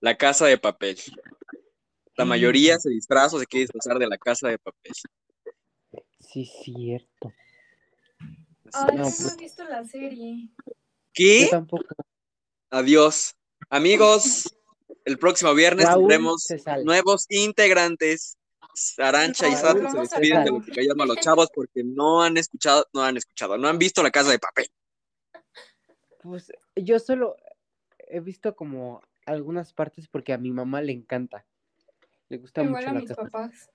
La Casa de Papel. La mayoría se disfraza o se quiere disfrazar de La Casa de Papel. Sí, cierto. Ay, No, no, pues- he visto la serie. Yo ¿Qué? tampoco. Adiós. Amigos, el próximo viernes Raúl tendremos nuevos integrantes. Arancha y Sato se despiden de lo que callan a los chavos porque no han escuchado, no han escuchado, no han visto La Casa de Papel. Pues yo solo he visto como algunas partes porque a mi mamá le encanta. Le gusta Igual mucho a la mis casa. papás.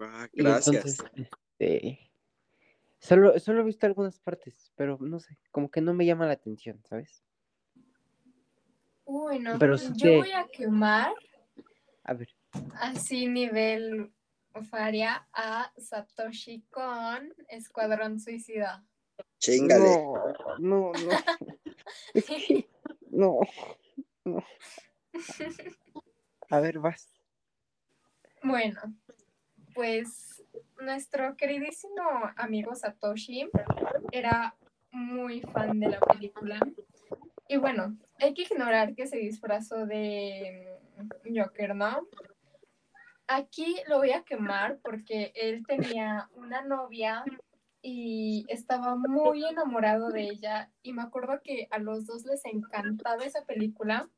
Ah, gracias. entonces, este, solo, solo he visto algunas partes, pero no sé, como que no me llama la atención, ¿sabes? Uy, no. Pero sí Yo que- voy a quemar A ver, así nivel faria a Satoshi con Escuadrón Suicida. Chingale. No, no, no. No, no. A ver, vas. Bueno, pues nuestro queridísimo amigo Satoshi era muy fan de la película. Y bueno, hay que ignorar que se disfrazó de mm, Joker, ¿no? Aquí lo voy a quemar porque él tenía una novia y estaba muy enamorado de ella y me acuerdo que a los dos les encantaba esa película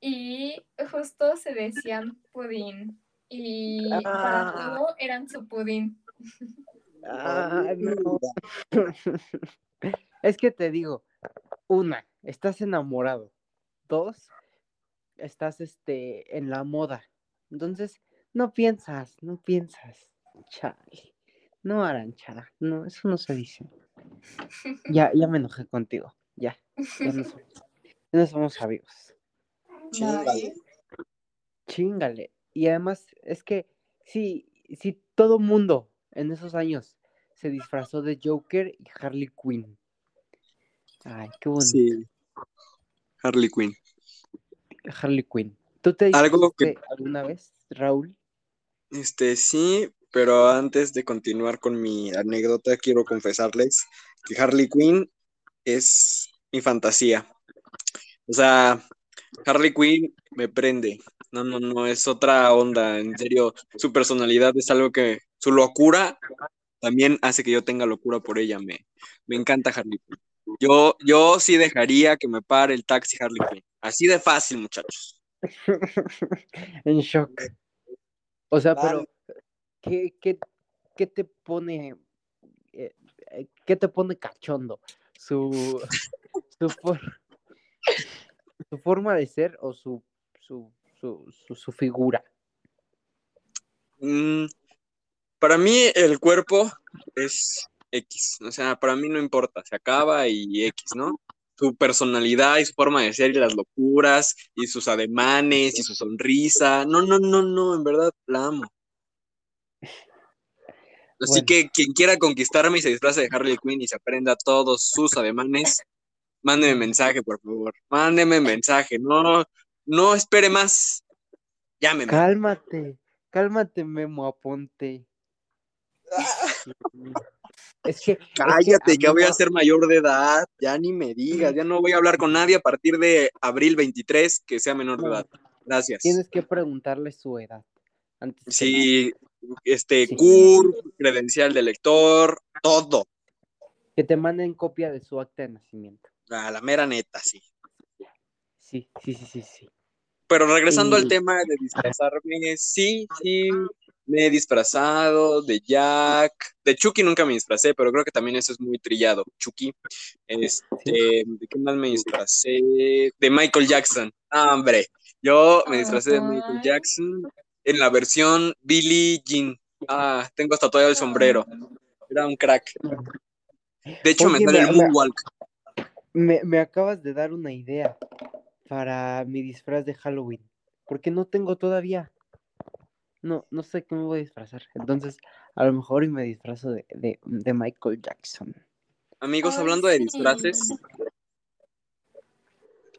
y justo se decían pudín y para Ah. todo eran su pudín. Ah, no. Es que te digo, una, estás enamorado. Dos, estás este en la moda. Entonces, no piensas, no piensas. Chale. No, Arancha, no, eso no se dice. Ya, ya me enojé contigo. Ya, ya no somos, ya no somos amigos. Ay, Chingale. Y además, es que si, si todo mundo en esos años se disfrazó de Joker y Harley Quinn. Ay, qué bonito. Sí. Harley Quinn. Harley Quinn. ¿Tú te Algo que- alguna vez, Raúl? Este, sí, pero antes de continuar con mi anécdota, quiero confesarles que Harley Quinn es mi fantasía. O sea, Harley Quinn me prende. No, no, no, es otra onda. En serio, su personalidad es algo que, su locura también hace que yo tenga locura por ella. Me, me encanta Harley Quinn. Yo, yo sí dejaría que me pare el taxi Harley Quinn. Así de fácil, muchachos. en shock. O sea, pero ¿qué, qué, qué te pone, eh, eh, qué te pone cachondo? Su, su, for- su forma de ser o su, su, su, su, su figura. Mm, para mí el cuerpo es X, o sea, para mí no importa, se acaba y X, ¿no? Su personalidad y su forma de ser y las locuras y sus ademanes y su sonrisa, no, no, no, no, en verdad la amo. Así Bueno. que quien quiera conquistarme y se disfrace de Harley Quinn y se aprenda todos sus ademanes, mándeme mensaje, por favor, mándeme mensaje, no, no espere más, llámeme. Cálmate, cálmate, Memo Aponte. Es que, es que Cállate, ya voy a ser mayor de edad, ya ni me digas, ya no voy a hablar con nadie a partir de abril 23 que sea menor de edad. Gracias. Tienes que preguntarle su edad. Antes Sí, este, Sí. CUR, credencial de lector, todo. Que te manden copia de su acta de nacimiento. A la mera neta, sí. Sí, sí, sí, sí, sí. Pero regresando al tema de disfrazarme, sí, sí, me he disfrazado de Jack, de Chucky nunca me disfracé, pero creo que también eso es muy trillado, Chucky. Este, ¿de qué más me disfracé? De Michael Jackson. Ah, hombre, yo me disfracé de Michael. Jackson en la versión Billie Jean. Ah, tengo hasta todavía el sombrero. Era un crack. De hecho, me sale el moonwalk. Me, me acabas de dar una idea para mi disfraz de Halloween. Porque no tengo todavía. No, no sé qué me voy a disfrazar. Entonces, a lo mejor y me disfrazo de, de, de Michael Jackson. Amigos, Ay, hablando de disfraces,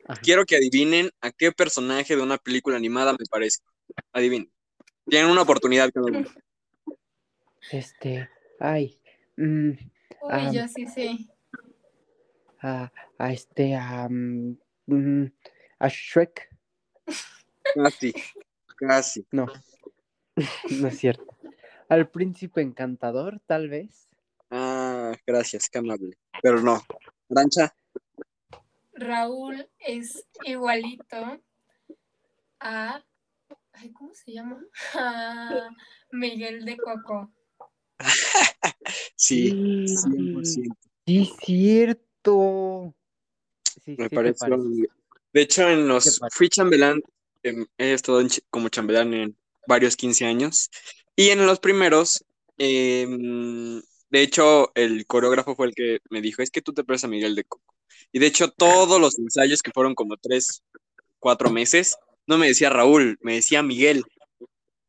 Ajá. quiero que adivinen a qué personaje de una película animada me parece. Adivinen. Tienen una oportunidad cada uno. Este, ay, mm, Uy, yo sí sé. a, a este, a, mm, a Shrek. Casi, casi. No, no es cierto. Al príncipe encantador, tal vez. Ah, gracias, qué amable. Pero no. Rancha, Raúl es igualito a. Ay, ¿Cómo se llama? A Miguel de Coco. sí, Mm, 100%. Sí, cierto. Sí, Me sí parece. De hecho, en ¿Qué los fui chambelán, em, he estado en como chambelán en varios 15 años. Y en los primeros, em, de hecho, el coreógrafo fue el que me dijo, es que tú te pareces a Miguel de Coco. Y de hecho, todos los ensayos que fueron como tres, cuatro meses, no me decía Raúl, me decía Miguel.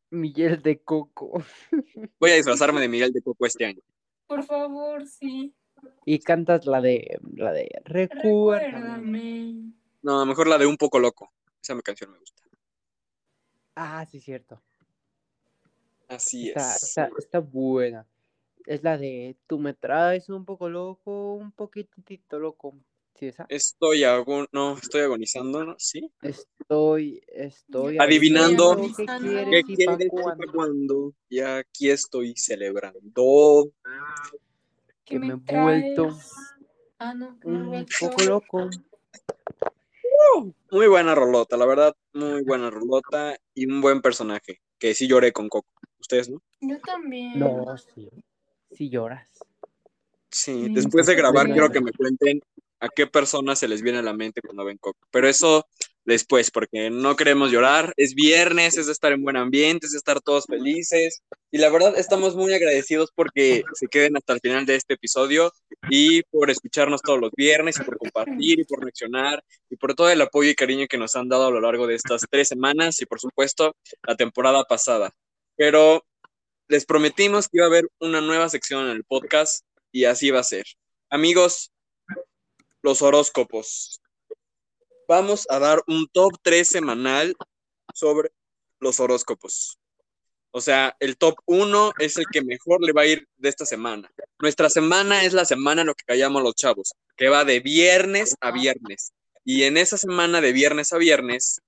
Miguel de Coco. Voy a disfrazarme de Miguel de Coco este año. Por favor, sí. Y cantas la de la de Recuérdame. Recuérdame. No, mejor la de Un poco loco. Esa canción me gusta. Ah, sí, cierto. Así Está, es. está, está buena. Es la de Tú me traes un poco loco, un poquitito loco. ¿Sí esa? Estoy agon... no, estoy agonizando, ¿no? ¿Sí? Estoy, estoy Adivinando qué Adivinando. quieres ¿Qué y pa' quieres y pa' cuándo. cuándo? Y aquí estoy celebrando. Que me he vuelto? Ah, no, un vuelto. poco loco. Muy buena rolota, la verdad, muy buena rolota y un buen personaje. Que sí lloré con Coco. ¿Ustedes no? Yo también. No, sí. Sí lloras. Sí, Sí, después de grabar quiero que me cuenten a qué personas se les viene a la mente cuando ven Coco. Pero eso después, porque no queremos llorar. Es viernes, es de estar en buen ambiente, es de estar todos felices. Y la verdad estamos muy agradecidos porque se queden hasta el final de este episodio y por escucharnos todos los viernes y por compartir y por reaccionar y por todo el apoyo y cariño que nos han dado a lo largo de estas tres semanas y por supuesto la temporada pasada. Pero les prometimos que iba a haber una nueva sección en el podcast y así va a ser. Amigos, los horóscopos. Vamos a dar un top 3 semanal sobre los horóscopos. O sea, el top 1 es el que mejor le va a ir de esta semana. Nuestra semana es la semana en lo que callamos los chavos, que va de viernes a viernes. Y en esa semana de viernes a viernes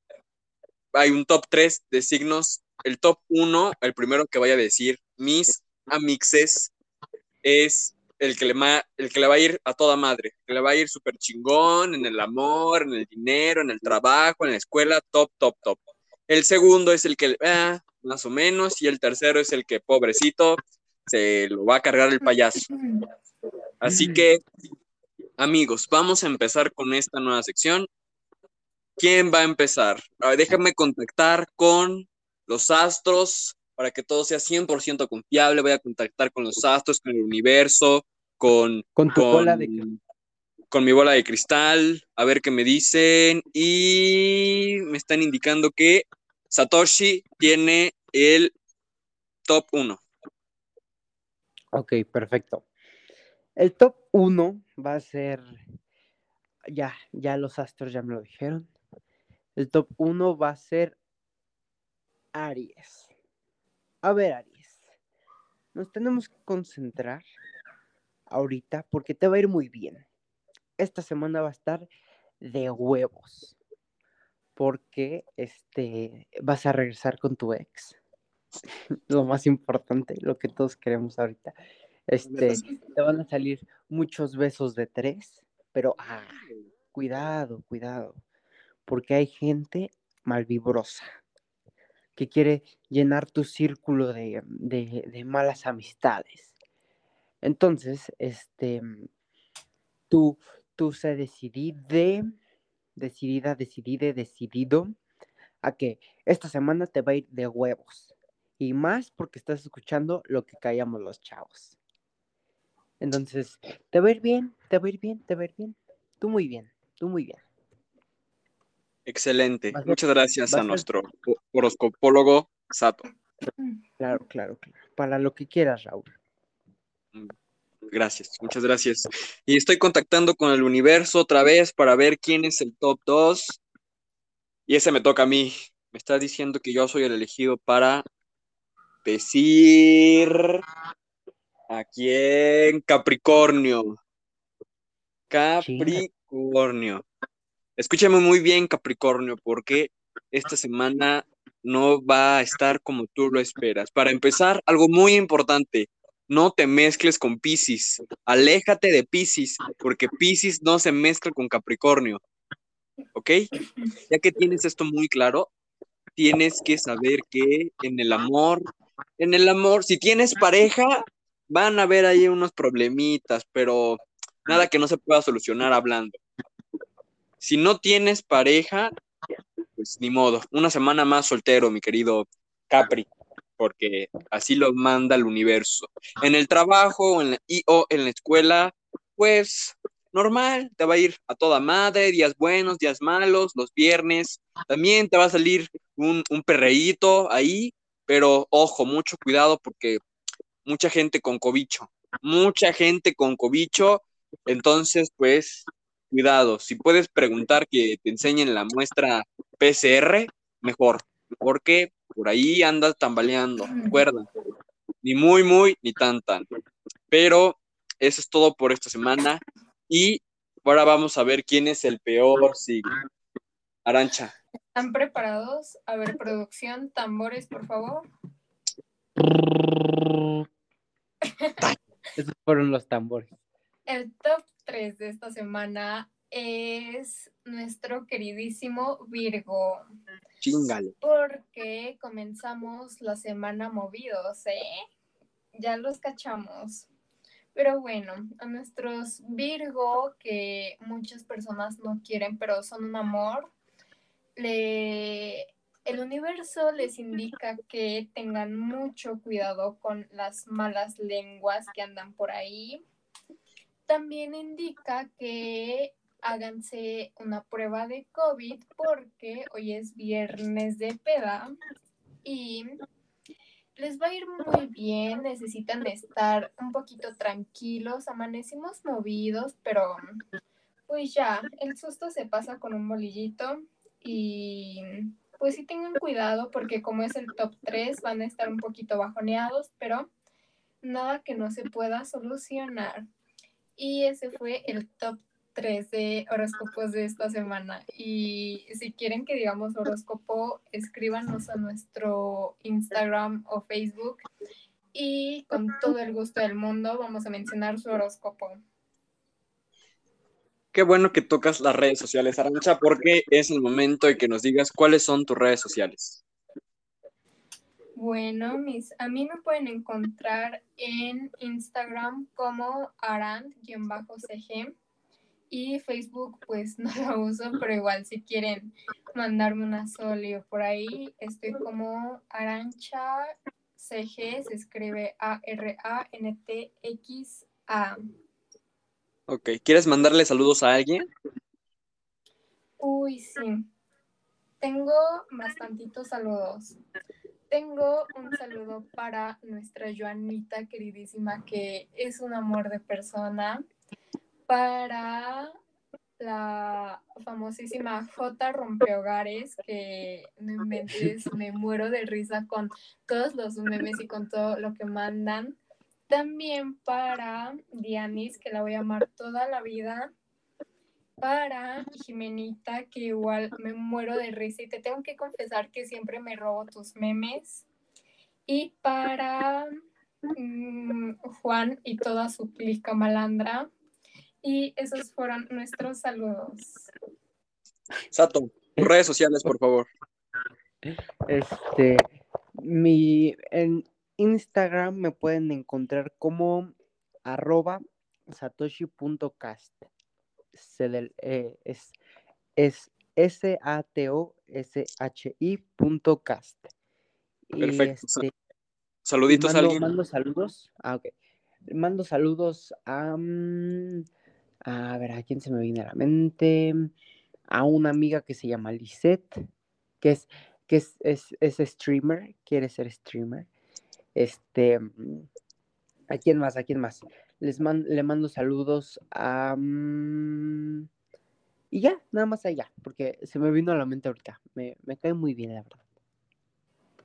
hay un top 3 de signos. El top 1, el primero que vaya a decir mis amixes, es el que, le ma- el que le va a ir a toda madre, que le va a ir súper chingón en el amor, en el dinero, en el trabajo, en la escuela, top, top, top. El segundo es el que, ah, más o menos, y el tercero es el que, pobrecito, se lo va a cargar el payaso. Así que, amigos, vamos a empezar con esta nueva sección. ¿Quién va a empezar? Ah, déjame contactar con los astros para que todo sea 100% confiable. Voy a contactar con los astros, con el universo, con, Con tu con, bola de con mi bola de cristal, a ver qué me dicen. Y me están indicando que Satoshi tiene el top 1. Ok, perfecto. El top 1 va a ser. Ya, ya los astros ya me lo dijeron. El top 1 va a ser Aries. A ver, Aries. Nos tenemos que concentrar ahorita porque te va a ir muy bien. Esta semana va a estar de huevos. Porque este vas a regresar con tu ex. Lo más importante, lo que todos queremos ahorita. Este, te van a salir muchos besos de tres, pero ah, cuidado, cuidado, porque hay gente malvibrosa que quiere llenar tu círculo de, de- de malas amistades. Entonces, este, tú, tú se decidide, decidida, decidide, decidido a que esta semana te va a ir de huevos. Y más porque estás escuchando lo que callamos los chavos. Entonces, te va a ir bien, te va a ir bien, te va a ir bien. Tú muy bien, tú muy bien. Excelente. Muchas gracias a nuestro ho- horoscopólogo Sato. Claro, claro, claro. Para lo que quieras, Raúl. Gracias, muchas gracias. Y estoy contactando con el universo otra vez para ver quién es el top 2. Y ese me toca a mí. Me está diciendo que yo soy el elegido para decir a quién Capricornio. Capricornio. Escúchame muy bien, Capricornio, porque esta semana no va a estar como tú lo esperas. Para empezar, algo muy importante, no te mezcles con Piscis. Aléjate de Piscis, porque Piscis no se mezcla con Capricornio. ¿Ok? Ya que tienes esto muy claro, tienes que saber que en el amor, en el amor, si tienes pareja, van a haber ahí unos problemitas, pero nada que no se pueda solucionar hablando. Si no tienes pareja, pues ni modo, una semana más soltero, mi querido Capri, porque así lo manda el universo. En el trabajo en la- y o en la escuela, pues normal, te va a ir a toda madre, días buenos, días malos, los viernes, también te va a salir un, un perreíto ahí, pero ojo, mucho cuidado porque mucha gente con cobicho, mucha gente con cobicho, entonces pues cuidado, si puedes preguntar que te enseñen la muestra PCR, mejor, porque por ahí andas tambaleando, recuerda, ni muy, muy, ni tan, tan. Pero eso es todo por esta semana y ahora vamos a ver quién es el peor siglo. Arancha. ¿Están preparados? A ver, producción, tambores, por favor. Esos fueron los tambores. El top 3 de esta semana es nuestro queridísimo Virgo. Chingale. Porque comenzamos la semana movidos, ¿eh? Ya los cachamos. Pero bueno, a nuestros Virgo, que muchas personas no quieren, pero son un amor, le, el universo les indica que tengan mucho cuidado con las malas lenguas que andan por ahí. También indica que háganse una prueba de COVID porque hoy es viernes de peda y les va a ir muy bien, necesitan estar un poquito tranquilos, amanecimos movidos, pero pues ya, el susto se pasa con un bolillito y pues sí tengan cuidado porque como es el top 3 van a estar un poquito bajoneados, pero nada que no se pueda solucionar. Y ese fue el top 3 de horóscopos de esta semana. Y si quieren que digamos horóscopo, escríbanos a nuestro Instagram o Facebook y con todo el gusto del mundo vamos a mencionar su horóscopo. Qué bueno que tocas las redes sociales, Arancha, porque es el momento de que nos digas cuáles son tus redes sociales. Bueno, mis, a mí me pueden encontrar en Instagram como arant-cg y Facebook pues no lo uso, pero igual si quieren mandarme una solio por ahí, estoy como arancha cg, se escribe A-R-A-N-T-X-A. Ok, ¿quieres mandarle saludos a alguien? Uy, sí. Tengo bastantitos saludos. Tengo un saludo para nuestra Joanita queridísima, que es un amor de persona. Para la famosísima J Rompehogares, que no inventes, me muero de risa con todos los memes y con todo lo que mandan. También para Dianis, que la voy a amar toda la vida. Para Jimenita, que igual me muero de risa y te tengo que confesar que siempre me robo tus memes. Y para mm, Juan y toda su clica malandra. Y esos fueron nuestros saludos. Sato, redes sociales, por favor. Este, mi, en, Instagram me pueden encontrar como arroba satoshi.cast. Eh, es, es S-A-T-O-S-H-I.cast. Perfecto. Este, Saluditos mando, a alguien. Mando saludos. Ah, ok. Mando saludos a. Mm, a ver, ¿a quién se me viene a la mente? A una amiga que se llama Lisette, que es, que es, es, es streamer, quiere ser streamer. Este, mm, ¿a quién más? ¿A quién más? Les le mando saludos a... Mm, y ya, nada más allá, porque se me vino a la mente ahorita. Me, me cae muy bien, la verdad.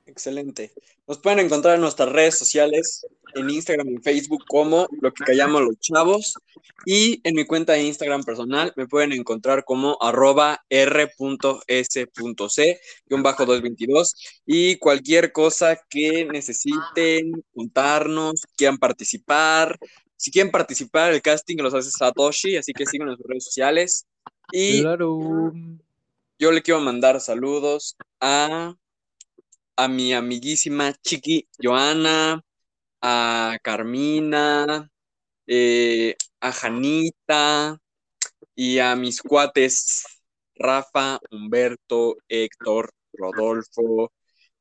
Excelente. Nos pueden encontrar en nuestras redes sociales, en Instagram y Facebook como lo que callamos los chavos. Y en mi cuenta de Instagram personal me pueden encontrar como arroba r.s.c-222. Y cualquier cosa que necesiten contarnos, quieran participar. Si quieren participar, el casting los hace Satoshi, así que sigan en sus redes sociales. Y yo le quiero mandar saludos a a mi amiguísima Chiqui Joana, a Carmina, eh, a Janita y a mis cuates Rafa, Humberto, Héctor, Rodolfo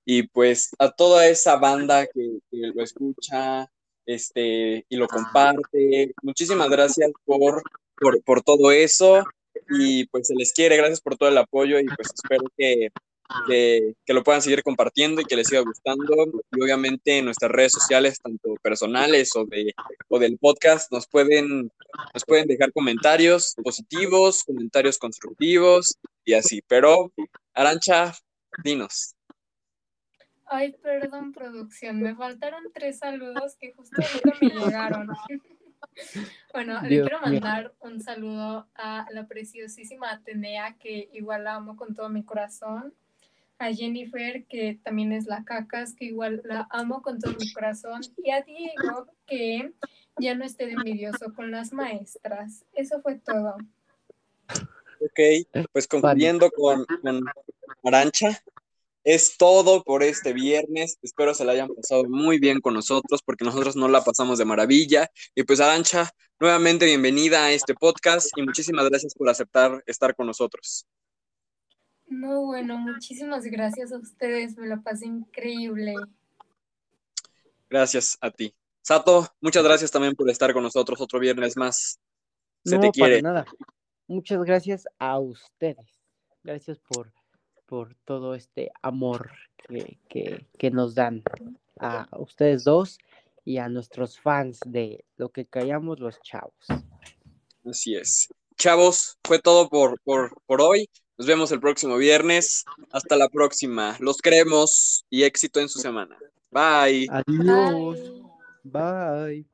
y pues a toda esa banda que, lo escucha este, y lo comparte. Muchísimas gracias por, por, por todo eso y pues se les quiere, gracias por todo el apoyo y pues espero que que, que, lo puedan seguir compartiendo y que les siga gustando. Y obviamente en nuestras redes sociales, tanto personales o, de, o del podcast, nos pueden, nos pueden dejar comentarios positivos, comentarios constructivos y así. Pero, Arancha, dinos. Ay, perdón, producción, me faltaron tres saludos que justo ahorita me llegaron. bueno, le quiero mandar un saludo a la preciosísima Atenea, que igual la amo con todo mi corazón. A Jennifer, que también es la cacas, que igual la amo con todo mi corazón. Y a Diego, que ya no esté de envidioso con las maestras. Eso fue todo. Ok, pues concluyendo con, con Arancha, es todo por este viernes. Espero se la hayan pasado muy bien con nosotros porque nosotros no la pasamos de maravilla. Y pues Arancha, nuevamente bienvenida a este podcast y muchísimas gracias por aceptar estar con nosotros. No, bueno, muchísimas gracias a ustedes. Me la pasé increíble. Gracias a ti. Sato, muchas gracias también por estar con nosotros otro viernes más. Se te quiere. nada. Muchas gracias a ustedes. Gracias por por todo este amor que, nos dan a ustedes dos y a nuestros fans de lo que callamos los chavos. Así es. Chavos, fue todo por, por, por hoy. Nos vemos el próximo viernes. Hasta la próxima. Los queremos y éxito en su semana. Bye. Adiós. Bye.